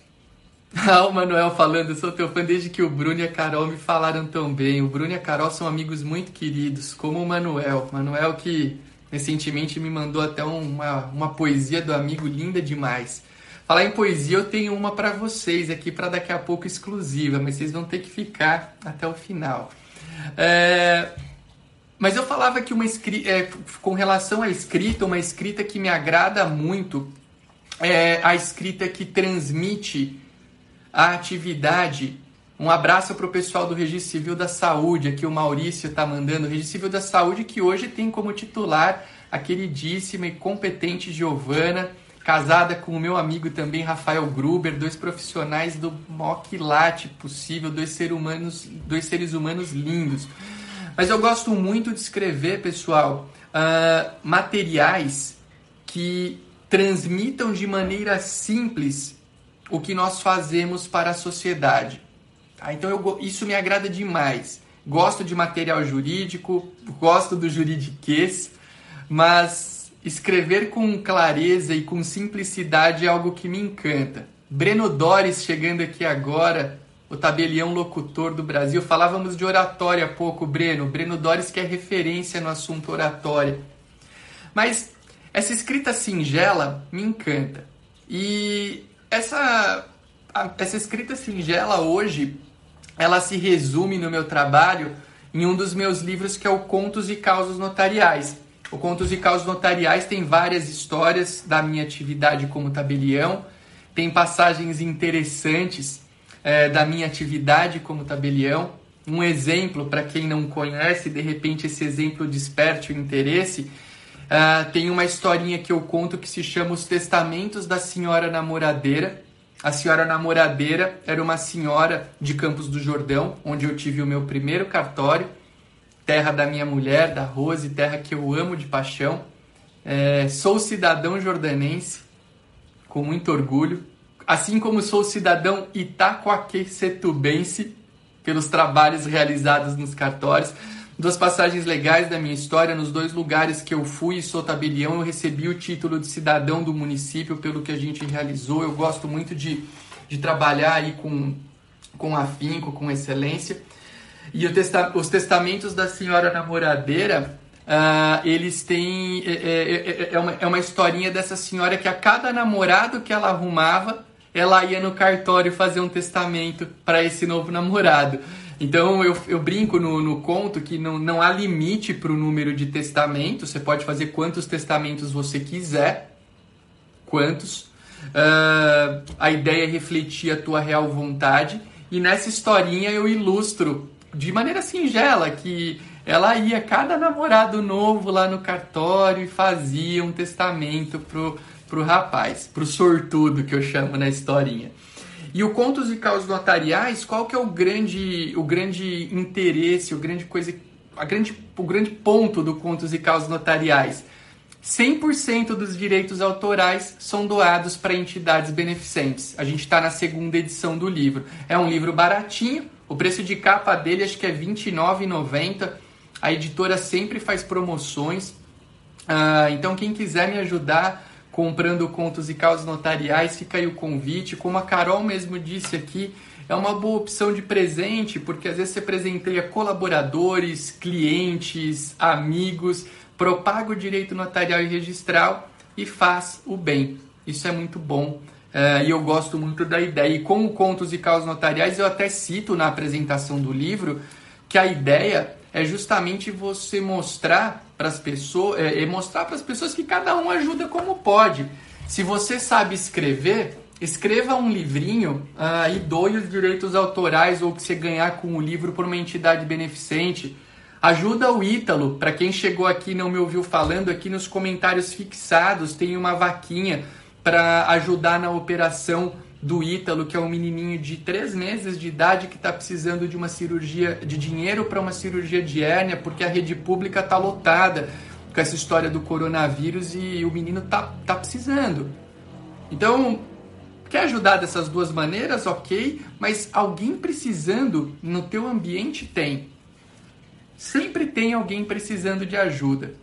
o Manuel falando, sou teu fã desde que o Bruno e a Carol me falaram tão bem. O Bruno e a Carol são amigos muito queridos, como o Manuel. Manuel que recentemente me mandou até uma, uma poesia do amigo linda demais. Falar em poesia, eu tenho uma para vocês aqui para daqui a pouco exclusiva, mas vocês vão ter que ficar até o final. É... Mas eu falava que uma escrita, é, com relação à escrita, uma escrita que me agrada muito é a escrita que transmite a atividade. Um abraço para o pessoal do Registro Civil da Saúde, aqui o Maurício está mandando. O Registro Civil da Saúde que hoje tem como titular a queridíssima e competente Giovana casada com o meu amigo também Rafael Gruber, dois profissionais do maior quilate possível, dois, ser humanos, dois seres humanos lindos. Mas eu gosto muito de escrever, pessoal, uh, materiais que transmitam de maneira simples o que nós fazemos para a sociedade. Tá? Então eu, isso me agrada demais. Gosto de material jurídico, gosto do juridiquês, mas Escrever com clareza e com simplicidade é algo que me encanta. Breno Dores chegando aqui agora, o tabelião locutor do Brasil. Falávamos de oratória há pouco, Breno. Breno Dores que é referência no assunto oratória. Mas essa escrita singela me encanta. E essa, essa escrita singela hoje, ela se resume no meu trabalho em um dos meus livros que é o Contos e Causas Notariais. O Contos e Causas Notariais tem várias histórias da minha atividade como tabelião, tem passagens interessantes é, da minha atividade como tabelião. Um exemplo, para quem não conhece, de repente esse exemplo desperte o interesse, uh, tem uma historinha que eu conto que se chama Os Testamentos da Senhora Namoradeira. A Senhora Namoradeira era uma senhora de Campos do Jordão, onde eu tive o meu primeiro cartório terra da minha mulher, da Rose, terra que eu amo de paixão. É, sou cidadão jordanense, com muito orgulho, assim como sou cidadão itacoaquecetubense, pelos trabalhos realizados nos cartórios. Duas passagens legais da minha história, nos dois lugares que eu fui e sou tabelião, eu recebi o título de cidadão do município pelo que a gente realizou. Eu gosto muito de, de trabalhar aí com, com afinco, com excelência. E testa os testamentos da senhora namoradeira Uh, eles têm. É, é, é, é, uma, é uma historinha dessa senhora que a cada namorado que ela arrumava, ela ia no cartório fazer um testamento para esse novo namorado. Então eu, eu brinco no, no conto que não, não há limite para o número de testamentos, você pode fazer quantos testamentos você quiser. Quantos? Uh, a ideia é refletir a tua real vontade. E nessa historinha eu ilustro de maneira singela que ela ia cada namorado novo lá no cartório e fazia um testamento pro, pro rapaz, pro sortudo que eu chamo na historinha. E o contos e causas notariais, qual que é o grande, o grande interesse, o grande coisa, a grande, o grande ponto do contos e causas notariais? 100% dos direitos autorais são doados para entidades beneficentes. A gente está na segunda edição do livro. É um livro baratinho, o preço de capa dele acho que é R$ 29,90 a editora sempre faz promoções. Uh, então, quem quiser me ajudar comprando contos e causas notariais, fica aí o convite. Como a Carol mesmo disse aqui, é uma boa opção de presente, porque às vezes você presenteia colaboradores, clientes, amigos, propaga o direito notarial e registral e faz o bem. Isso é muito bom. Uh, e eu gosto muito da ideia. E com contos e causas notariais, eu até cito na apresentação do livro que a ideia é justamente você mostrar para as pessoas, é, é mostrar para as pessoas que cada um ajuda como pode. Se você sabe escrever, escreva um livrinho uh, e doe os direitos autorais ou que você ganhar com o livro por uma entidade beneficente. Ajuda o Ítalo, para quem chegou aqui e não me ouviu falando, aqui nos comentários fixados tem uma vaquinha para ajudar na operação do Ítalo, que é um menininho de 3 meses de idade que está precisando de uma cirurgia, de dinheiro para uma cirurgia de hérnia, porque a rede pública está lotada com essa história do coronavírus e o menino tá, tá precisando. Então, quer ajudar dessas duas maneiras? Ok, mas alguém precisando no teu ambiente tem. Sempre tem alguém precisando de ajuda.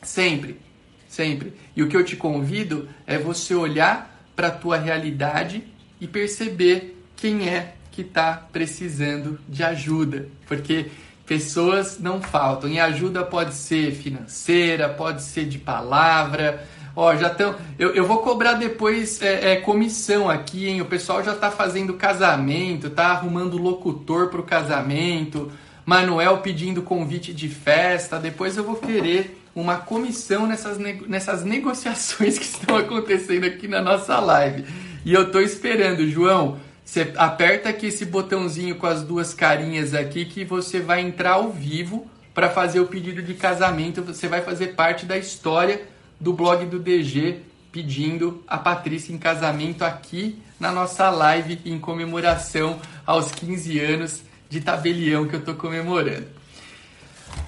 Sempre, sempre. E o que eu te convido é você olhar para a tua realidade e perceber quem é que está precisando de ajuda, porque pessoas não faltam e ajuda pode ser financeira, pode ser de palavra. Ó, já estão. Eu, eu vou cobrar depois é, é, comissão aqui, hein? O pessoal já está fazendo casamento, tá arrumando locutor para o casamento. Manuel pedindo convite de festa. Depois eu vou querer uma comissão nessas, nessas negociações que estão acontecendo aqui na nossa live. E eu tô esperando, João. Você aperta aqui esse botãozinho com as duas carinhas aqui que você vai entrar ao vivo para fazer o pedido de casamento. Você vai fazer parte da história do blog do DG pedindo a Patrícia em casamento aqui na nossa live em comemoração aos 15 anos de tabelião que eu tô comemorando.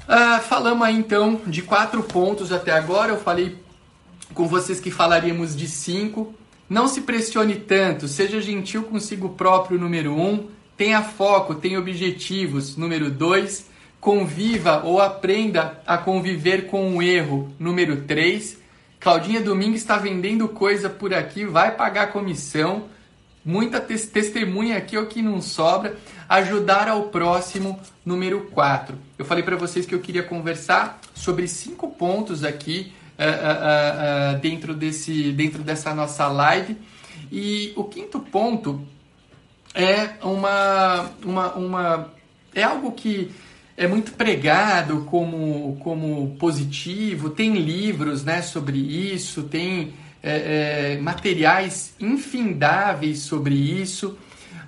Ah, falamos aí então de quatro pontos até agora. Eu falei com vocês que falaríamos de cinco. Não se pressione tanto, seja gentil consigo próprio, número um. Tenha foco, tenha objetivos, número dois. Conviva ou aprenda a conviver com o erro, número três. Claudinha Domingues está vendendo coisa por aqui, vai pagar comissão. Muita testemunha aqui o que não sobra. Ajudar ao próximo, número 4. Eu falei para vocês que eu queria conversar sobre cinco pontos aqui uh, uh, uh, dentro, desse, dentro dessa nossa live. E o quinto ponto é uma, uma, uma é algo que é muito pregado como, como positivo, tem livros né, sobre isso, tem é, é, materiais infindáveis sobre isso,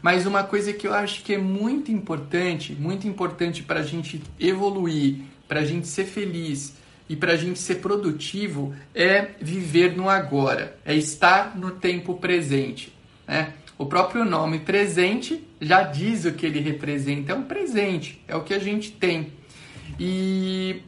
mas uma coisa que eu acho que é muito importante, muito importante para a gente evoluir, para a gente ser feliz e para a gente ser produtivo é viver no agora, é estar no tempo presente. Né? O próprio nome presente já diz o que ele representa, é um presente, é o que a gente tem. E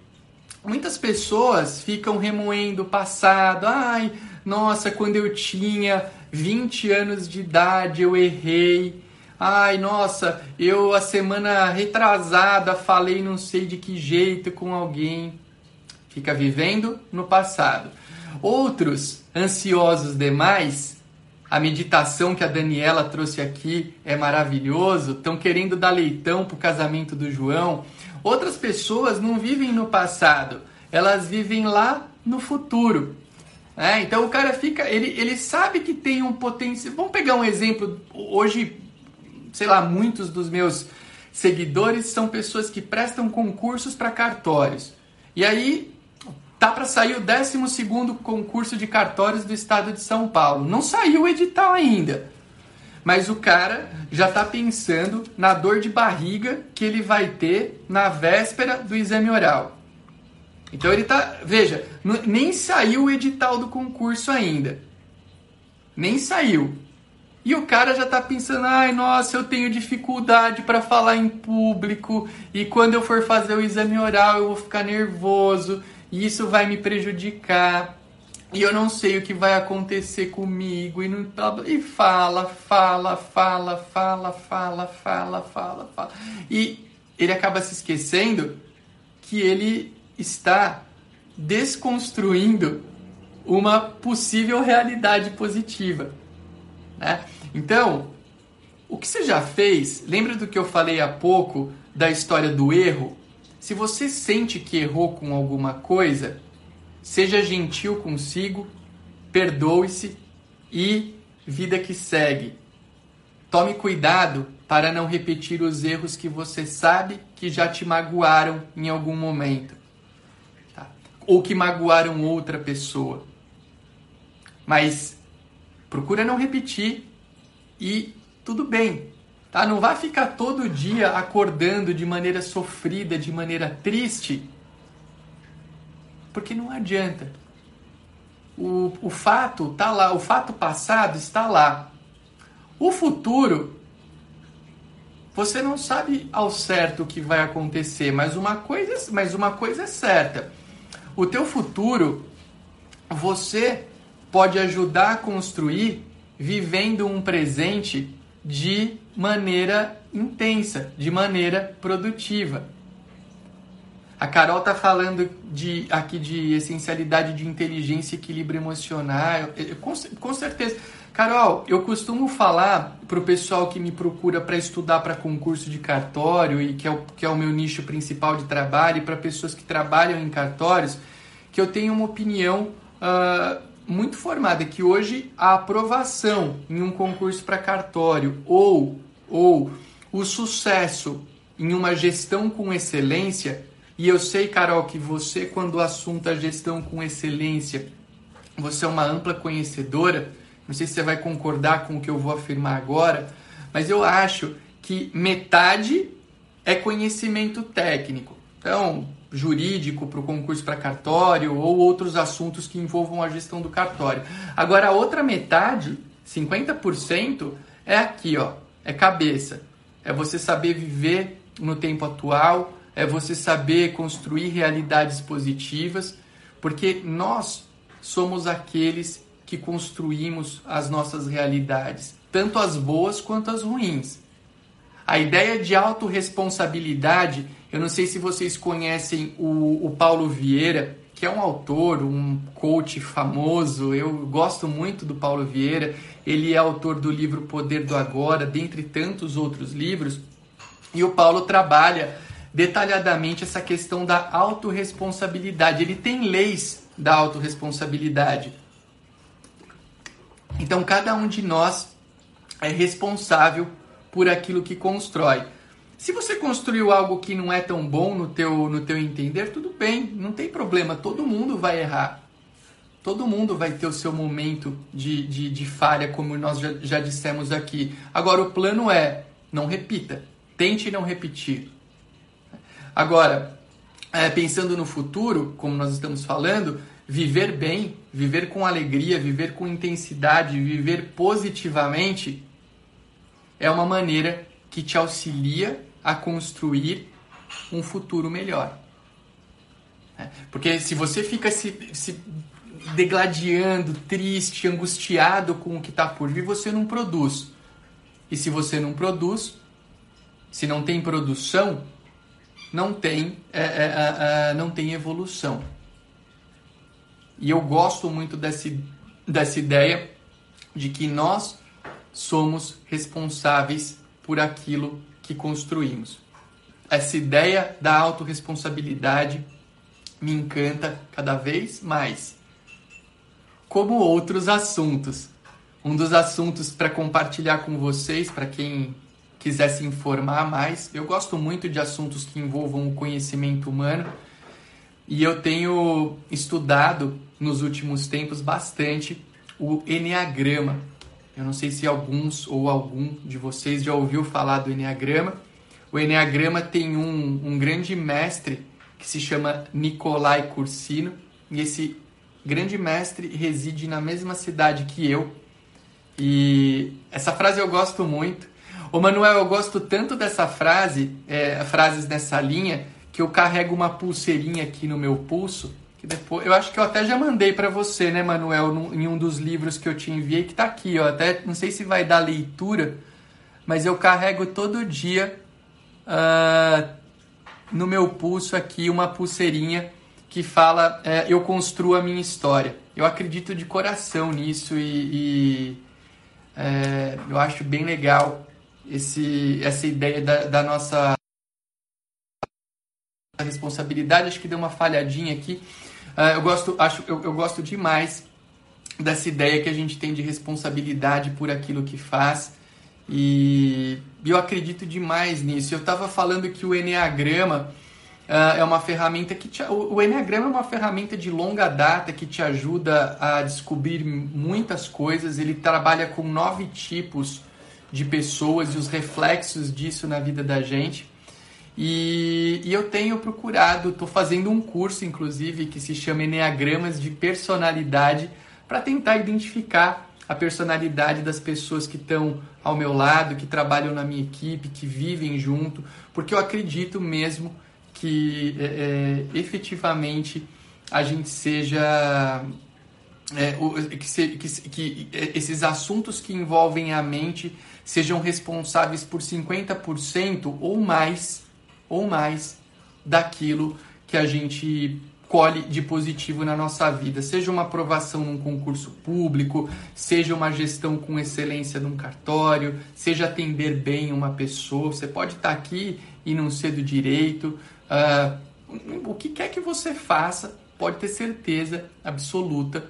muitas pessoas ficam remoendo o passado, ai, nossa, quando eu tinha 20 anos de idade eu errei. Ai, nossa, eu a semana retrasada falei não sei de que jeito com alguém. Fica vivendo no passado. Outros, ansiosos demais, a meditação que a Daniela trouxe aqui é maravilhoso, estão querendo dar leitão pro casamento do João. Outras pessoas não vivem no passado, elas vivem lá no futuro. É, então o cara fica, ele, ele sabe que tem um potencial. Vamos pegar um exemplo. Hoje, sei lá, muitos dos meus seguidores são pessoas que prestam concursos para cartórios. E aí tá para sair o 12 concurso de cartórios do estado de São Paulo. Não saiu o edital ainda. Mas o cara já está pensando na dor de barriga que ele vai ter na véspera do exame oral. Então ele tá, veja, nem saiu o edital do concurso ainda. Nem saiu. E o cara já tá pensando, ai, nossa, eu tenho dificuldade para falar em público e quando eu for fazer o exame oral eu vou ficar nervoso e isso vai me prejudicar. E eu não sei o que vai acontecer comigo e não e fala, fala, fala, fala, fala, fala, fala, fala. E ele acaba se esquecendo que ele está desconstruindo uma possível realidade positiva. Né? Então, o que você já fez? Lembra do que eu falei há pouco da história do erro? Se você sente que errou com alguma coisa, seja gentil consigo, perdoe-se e vida que segue. Tome cuidado para não repetir os erros que você sabe que já te magoaram em algum momento ou que magoaram outra pessoa. Mas procura não repetir e tudo bem, tá? Não vai ficar todo dia acordando de maneira sofrida, de maneira triste, porque não adianta. O, o fato tá lá, o fato passado está lá. O futuro você não sabe ao certo o que vai acontecer, mas uma coisa, mas uma coisa é certa o teu futuro você pode ajudar a construir vivendo um presente de maneira intensa, de maneira produtiva. A Carol tá falando de aqui de essencialidade de inteligência equilíbrio emocional. Com, com certeza. Carol, eu costumo falar para o pessoal que me procura para estudar para concurso de cartório e que é, o, que é o meu nicho principal de trabalho, e para pessoas que trabalham em cartórios, que eu tenho uma opinião uh, muito formada, que hoje a aprovação em um concurso para cartório ou, ou o sucesso em uma gestão com excelência, e eu sei, Carol, que você, quando o assunto é gestão com excelência, você é uma ampla conhecedora, não sei se você vai concordar com o que eu vou afirmar agora, mas eu acho que metade é conhecimento técnico. Então, jurídico para o concurso para cartório ou outros assuntos que envolvam a gestão do cartório. Agora, a outra metade, 50%, é aqui, ó, é cabeça. É você saber viver no tempo atual, é você saber construir realidades positivas, porque nós somos aqueles que construímos as nossas realidades, tanto as boas quanto as ruins. A ideia de autorresponsabilidade eu não sei se vocês conhecem o, o Paulo Vieira, que é um autor, um coach famoso. Eu gosto muito do Paulo Vieira. Ele é autor do livro Poder do Agora, dentre tantos outros livros. E o Paulo trabalha detalhadamente essa questão da autorresponsabilidade. Ele tem leis da autorresponsabilidade. Então, cada um de nós é responsável por aquilo que constrói. Se você construiu algo que não é tão bom no teu, no teu entender, tudo bem, não tem problema, todo mundo vai errar. Todo mundo vai ter o seu momento de, de, de falha, como nós já, já dissemos aqui. Agora, o plano é, não repita, tente não repetir. Agora, é, pensando no futuro, como nós estamos falando, viver bem, viver com alegria, viver com intensidade, viver positivamente, é uma maneira que te auxilia a construir um futuro melhor. É, porque se você fica se, se degladiando, triste, angustiado com o que está por vir, você não produz. E se você não produz, se não tem produção, não tem, é, é, é, é não tem evolução. E eu gosto muito desse, dessa ideia de que nós somos responsáveis por aquilo que construímos. Essa ideia da autorresponsabilidade me encanta cada vez mais. Como outros assuntos. Um dos assuntos para compartilhar com vocês, para quem quiser se informar mais, eu gosto muito de assuntos que envolvam o conhecimento humano e eu tenho estudado nos últimos tempos bastante o Enneagrama. Eu não sei se alguns ou algum de vocês já ouviu falar do Enneagrama. O Enneagrama tem um, um grande mestre que se chama Nicolai Cursino, e esse grande mestre reside na mesma cidade que eu. E essa frase eu gosto muito. Ô Manuel, eu gosto tanto dessa frase, é, frases nessa linha, que eu carrego uma pulseirinha aqui no meu pulso, que depois eu acho que eu até já mandei para você, né, Manuel, num, em um dos livros que eu te enviei, que tá aqui, ó, até não sei se vai dar leitura, mas eu carrego todo dia uh, no meu pulso aqui uma pulseirinha que fala é, eu construo a minha história. Eu acredito de coração nisso e, e é, eu acho bem legal esse, essa ideia da, da nossa responsabilidade. Acho que deu uma falhadinha aqui. Uh, eu, gosto, acho, eu, eu gosto demais dessa ideia que a gente tem de responsabilidade por aquilo que faz. E eu acredito demais nisso. Eu estava falando que o Enneagrama uh, é uma ferramenta que te, o, o Enneagrama é uma ferramenta de longa data que te ajuda a descobrir muitas coisas. Ele trabalha com nove tipos de pessoas e os reflexos disso na vida da gente. E, e eu tenho procurado, estou fazendo um curso, inclusive, que se chama Enneagramas de Personalidade, para tentar identificar a personalidade das pessoas que estão ao meu lado, que trabalham na minha equipe, que vivem junto, porque eu acredito mesmo que é, é, efetivamente a gente seja. É, que, se, que, que esses assuntos que envolvem a mente sejam responsáveis por 50% ou mais, ou mais daquilo que a gente colhe de positivo na nossa vida, seja uma aprovação num concurso público, seja uma gestão com excelência num cartório, seja atender bem uma pessoa. Você pode estar aqui e não ser do direito. Uh, o que quer que você faça, pode ter certeza absoluta,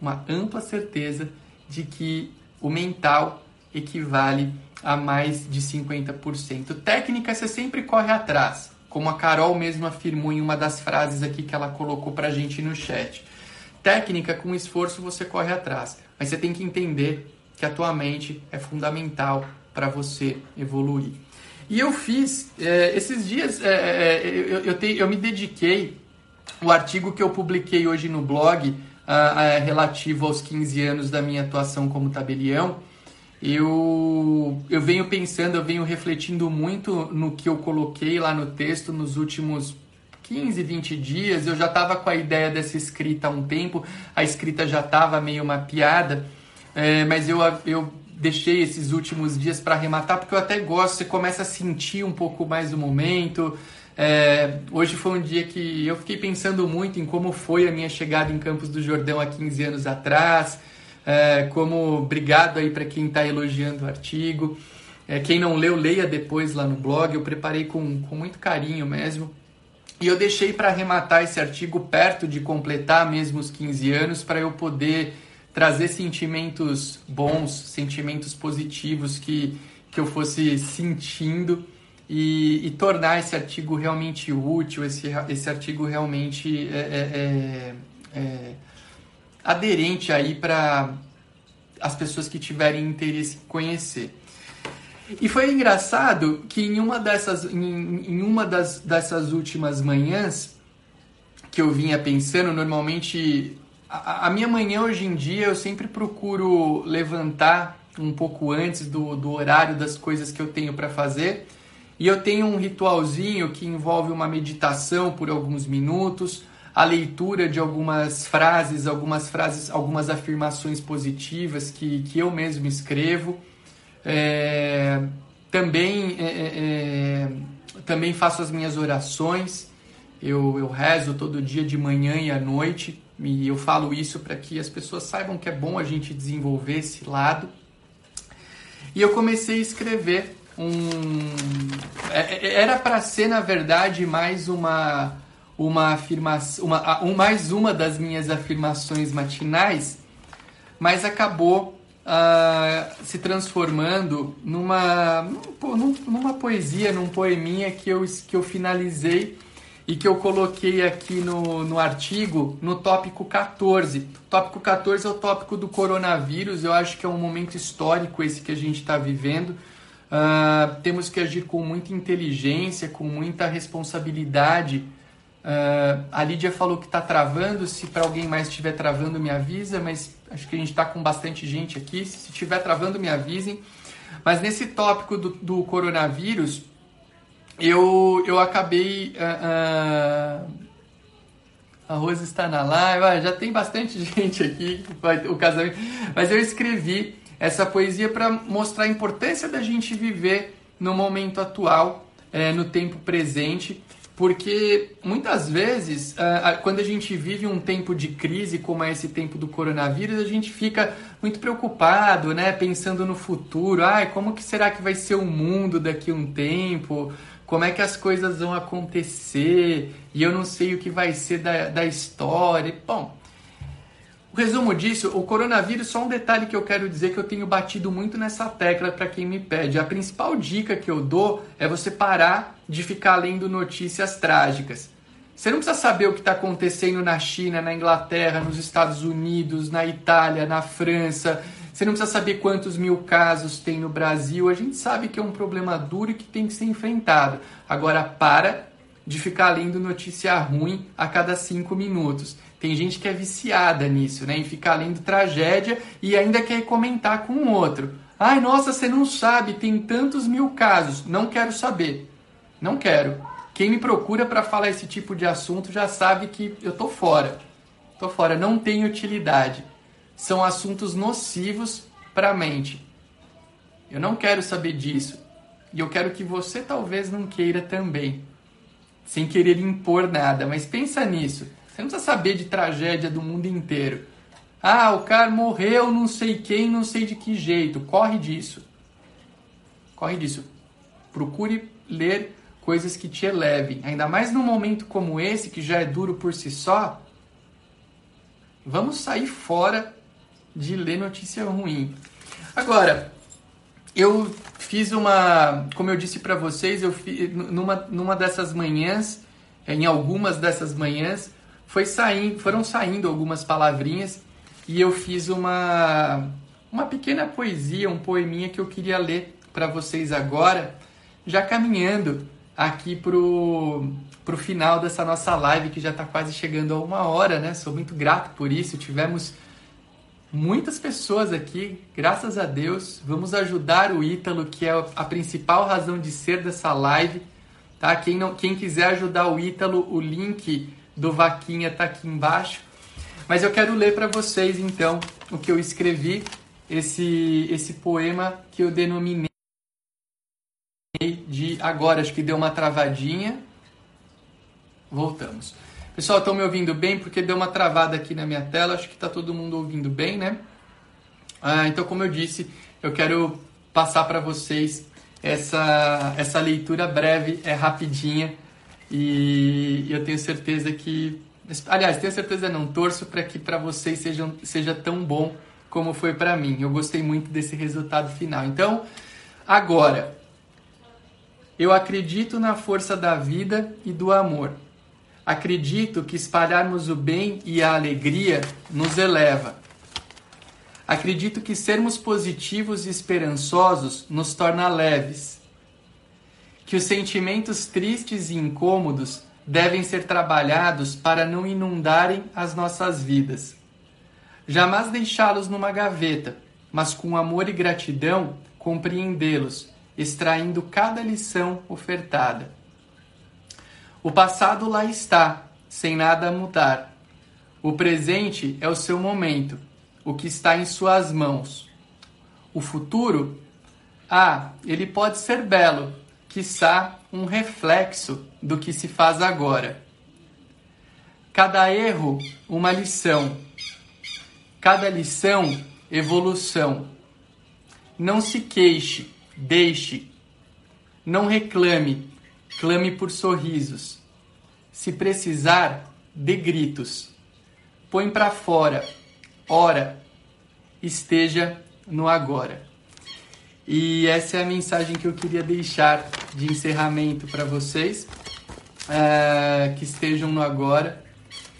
uma ampla certeza de que o mental equivale a mais de 50%. Técnica você sempre corre atrás como a Carol mesmo afirmou em uma das frases aqui que ela colocou pra gente no chat. Técnica com esforço você corre atrás, mas você tem que entender que a tua mente é fundamental para você evoluir. E eu fiz, é, esses dias, é, é, é, eu, eu, te, eu, me dediquei, o artigo que eu publiquei hoje no blog, relativo aos 15 anos da minha atuação como tabelião, eu, eu venho pensando, eu venho refletindo muito no que eu coloquei lá no texto nos últimos 15, 20 dias. Eu já estava com a ideia dessa escrita há um tempo, a escrita já estava meio mapeada, é, mas eu, eu deixei esses últimos dias para arrematar porque eu até gosto, você começa a sentir um pouco mais o momento. É, hoje foi um dia que eu fiquei pensando muito em como foi a minha chegada em Campos do Jordão há 15 anos atrás. É, como obrigado aí para quem está elogiando o artigo. É, quem não leu, leia depois lá no blog. Eu preparei com, com muito carinho mesmo. E eu deixei para arrematar esse artigo perto de completar mesmo os 15 anos para eu poder trazer sentimentos bons, sentimentos positivos que, que eu fosse sentindo e, e tornar esse artigo realmente útil, esse, esse artigo realmente é, é, é, é aderente aí para as pessoas que tiverem interesse em conhecer. E foi engraçado que em uma dessas, em, em uma das, dessas últimas manhãs que eu vinha pensando, normalmente a, a, minha manhã hoje em dia eu sempre procuro levantar um pouco antes do, do horário das coisas que eu tenho para fazer. E eu tenho um ritualzinho que envolve uma meditação por alguns minutos, a leitura de algumas frases, algumas frases, algumas afirmações positivas que, que eu mesmo escrevo. É, também, é, é, é, também faço as minhas orações. Eu, eu rezo todo dia de manhã e à noite. E eu falo isso para que as pessoas saibam que é bom a gente desenvolver esse lado. E eu comecei a escrever um. É, era para ser, na verdade, mais uma uma afirmação, uma, um, mais uma das minhas afirmações matinais, mas acabou uh, se transformando numa, numa poesia, num poeminha que eu, que eu finalizei e que eu coloquei aqui no, no artigo, no tópico 14. O tópico 14 é o tópico do coronavírus, eu acho que é um momento histórico esse que a gente está vivendo. Uh, temos que agir com muita inteligência, com muita responsabilidade Uh, a Lídia falou que está travando. Se para alguém mais estiver travando, me avisa. Mas acho que a gente está com bastante gente aqui. Se estiver travando, me avisem. Mas nesse tópico do, do coronavírus, eu, eu acabei. Uh, uh, a Rosa está na live. já tem bastante gente aqui. O casamento. Mas eu escrevi essa poesia para mostrar a importância da gente viver no momento atual, é, no tempo presente porque muitas vezes, quando a gente vive um tempo de crise, como é esse tempo do coronavírus, a gente fica muito preocupado, né? Pensando no futuro. Ai, como que será que vai ser o mundo daqui a um tempo? Como é que as coisas vão acontecer? E eu não sei o que vai ser da, da história. Bom, resumo disso, o coronavírus, só um detalhe que eu quero dizer que eu tenho batido muito nessa tecla para quem me pede. A principal dica que eu dou é você parar de ficar lendo notícias trágicas. Você não precisa saber o que está acontecendo na China, na Inglaterra, nos Estados Unidos, na Itália, na França. Você não precisa saber quantos mil casos tem no Brasil. A gente sabe que é um problema duro e que tem que ser enfrentado. Agora, para de ficar lendo notícia ruim a cada cinco minutos. Tem gente que é viciada nisso, né? Em ficar lendo tragédia e ainda quer comentar com o outro. Ai, nossa, você não sabe, tem tantos mil casos. Não quero saber. Não quero. Quem me procura para falar esse tipo de assunto já sabe que eu tô fora. Tô fora, não tem utilidade. São assuntos nocivos para a mente. Eu não quero saber disso. E eu quero que você talvez não queira também. Sem querer impor nada, mas pensa nisso. Você não precisa saber de tragédia do mundo inteiro. Ah, o cara morreu, não sei quem, não sei de que jeito. Corre disso. Corre disso. Procure ler coisas que te elevem. Ainda mais num momento como esse, que já é duro por si só. Vamos sair fora de ler notícia ruim. Agora, eu fiz uma, como eu disse para vocês, eu fiz, numa, numa dessas manhãs, em algumas dessas manhãs, foi saindo, foram saindo algumas palavrinhas e eu fiz uma, uma pequena poesia, um poeminha que eu queria ler para vocês agora, já caminhando aqui pro, pro final dessa nossa live que já está quase chegando a uma hora, né? Sou muito grato por isso. Tivemos muitas pessoas aqui, graças a Deus. Vamos ajudar o Ítalo, que é a principal razão de ser dessa live. Tá? Quem, não, quem quiser ajudar o Ítalo, o link do Vaquinha está aqui embaixo. Mas eu quero ler para vocês então o que eu escrevi, esse, esse poema que eu denominei de agora, acho que deu uma travadinha. Voltamos. Pessoal, estão me ouvindo bem? Porque deu uma travada aqui na minha tela, acho que está todo mundo ouvindo bem, né? Ah, então, como eu disse, eu quero passar para vocês essa, essa leitura breve, é rapidinha e eu tenho certeza que. Aliás, tenho certeza não, torço para que para vocês seja, seja tão bom como foi para mim. Eu gostei muito desse resultado final. Então, agora, eu acredito na força da vida e do amor. Acredito que espalharmos o bem e a alegria nos eleva. Acredito que sermos positivos e esperançosos nos torna leves que os sentimentos tristes e incômodos devem ser trabalhados para não inundarem as nossas vidas. Jamais deixá-los numa gaveta, mas com amor e gratidão compreendê-los, extraindo cada lição ofertada. O passado lá está, sem nada a mudar. O presente é o seu momento, o que está em suas mãos. O futuro, ah, ele pode ser belo, quiçá um reflexo do que se faz agora. Cada erro, uma lição. Cada lição, evolução. Não se queixe, deixe. Não reclame, clame por sorrisos. Se precisar, de gritos. Põe para fora. Ora, esteja no agora. E essa é a mensagem que eu queria deixar de encerramento para vocês. É, que estejam no agora,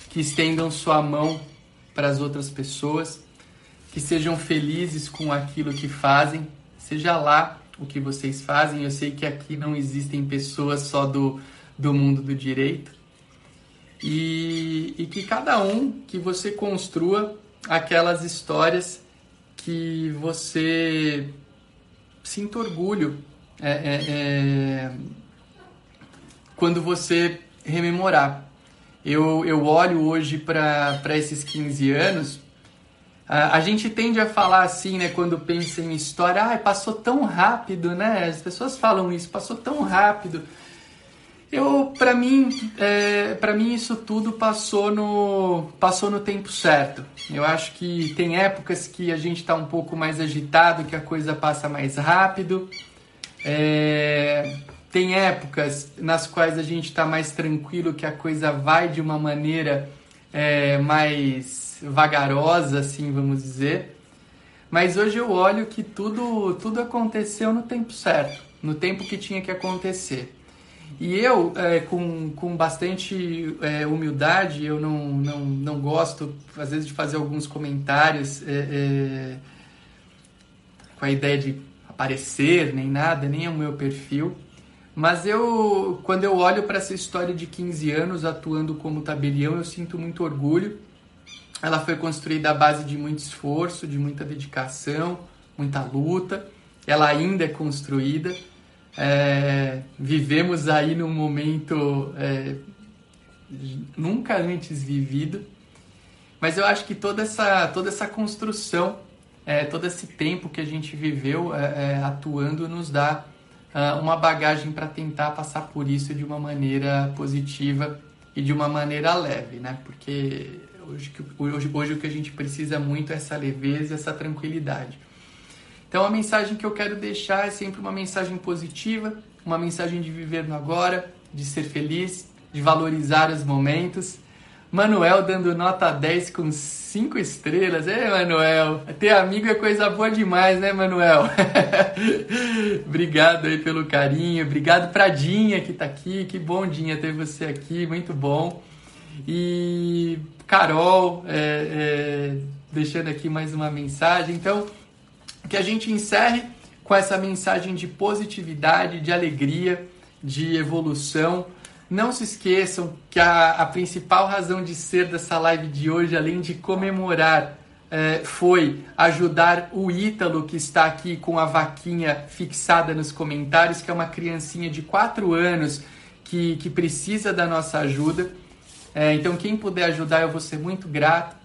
que estendam sua mão para as outras pessoas, que sejam felizes com aquilo que fazem, seja lá o que vocês fazem. Eu sei que aqui não existem pessoas só do, do mundo do direito. E, e que cada um que você construa aquelas histórias que você sinta orgulho é, é, é, quando você rememorar. Eu, eu olho hoje para esses 15 anos a, gente tende a falar assim, né, quando pensa em história, ah, passou tão rápido, né? As pessoas falam isso, passou tão rápido. Eu, para mim, é, para mim isso tudo passou no passou no tempo certo. Eu acho que tem épocas que a gente está um pouco mais agitado, que a coisa passa mais rápido. É, tem épocas nas quais a gente está mais tranquilo, que a coisa vai de uma maneira é, mais vagarosa, assim, vamos dizer. Mas hoje eu olho que tudo, tudo aconteceu no tempo certo, no tempo que tinha que acontecer. E eu, é, com, com bastante é, humildade, eu não, não, não gosto, às vezes, de fazer alguns comentários é, é com a ideia de aparecer, nem nada, nem é o meu perfil. Mas eu, quando eu olho para essa história de 15 anos atuando como tabelião, eu sinto muito orgulho ela foi construída à base de muito esforço, de muita dedicação, muita luta. Ela ainda é construída. É, vivemos aí num momento é, nunca antes vivido. Mas eu acho que toda essa, toda essa construção, é, todo esse tempo que a gente viveu é, é, atuando, nos dá uh, uma bagagem para tentar passar por isso de uma maneira positiva e de uma maneira leve, né? Porque Hoje, hoje, hoje o que a gente precisa muito é essa leveza, essa tranquilidade. Então a mensagem que eu quero deixar é sempre uma mensagem positiva, uma mensagem de viver no agora, de ser feliz, de valorizar os momentos. Manuel dando nota 10 com 5 estrelas. Ei, Manuel, ter amigo é coisa boa demais, né, Manuel? obrigado aí pelo carinho, obrigado pra Dinha que tá aqui. Que bom, Dinha, ter você aqui, muito bom. E Carol é, é, deixando aqui mais uma mensagem. Então, que a gente encerre com essa mensagem de positividade, de alegria, de evolução. Não se esqueçam que a, a principal razão de ser dessa live de hoje, além de comemorar, é, foi ajudar o Ítalo, que está aqui com a vaquinha fixada nos comentários, que é uma criancinha de 4 anos que, que precisa da nossa ajuda. É, então, quem puder ajudar, eu vou ser muito grato.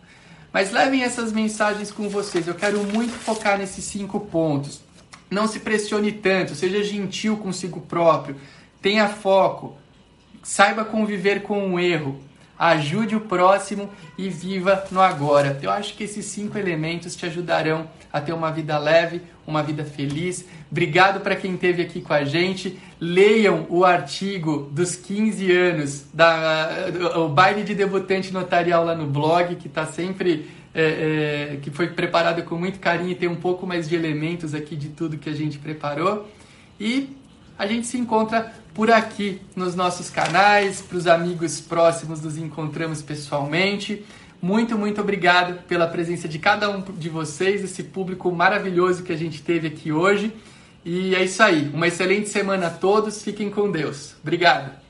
Mas levem essas mensagens com vocês. Eu quero muito focar nesses cinco pontos. Não se pressione tanto, seja gentil consigo próprio, tenha foco, saiba conviver com o erro, ajude o próximo e viva no agora. Eu acho que esses cinco elementos te ajudarão a ter uma vida leve, uma vida feliz. Obrigado para quem esteve aqui com a gente. Leiam o artigo dos 15 anos, da, o baile de debutante notarial lá no blog, que está sempre. É, é, que foi preparado com muito carinho e tem um pouco mais de elementos aqui de tudo que a gente preparou. E a gente se encontra por aqui nos nossos canais, para os amigos próximos nos encontramos pessoalmente. Muito, muito obrigado pela presença de cada um de vocês, esse público maravilhoso que a gente teve aqui hoje. E é isso aí. Uma excelente semana a todos. Fiquem com Deus. Obrigado.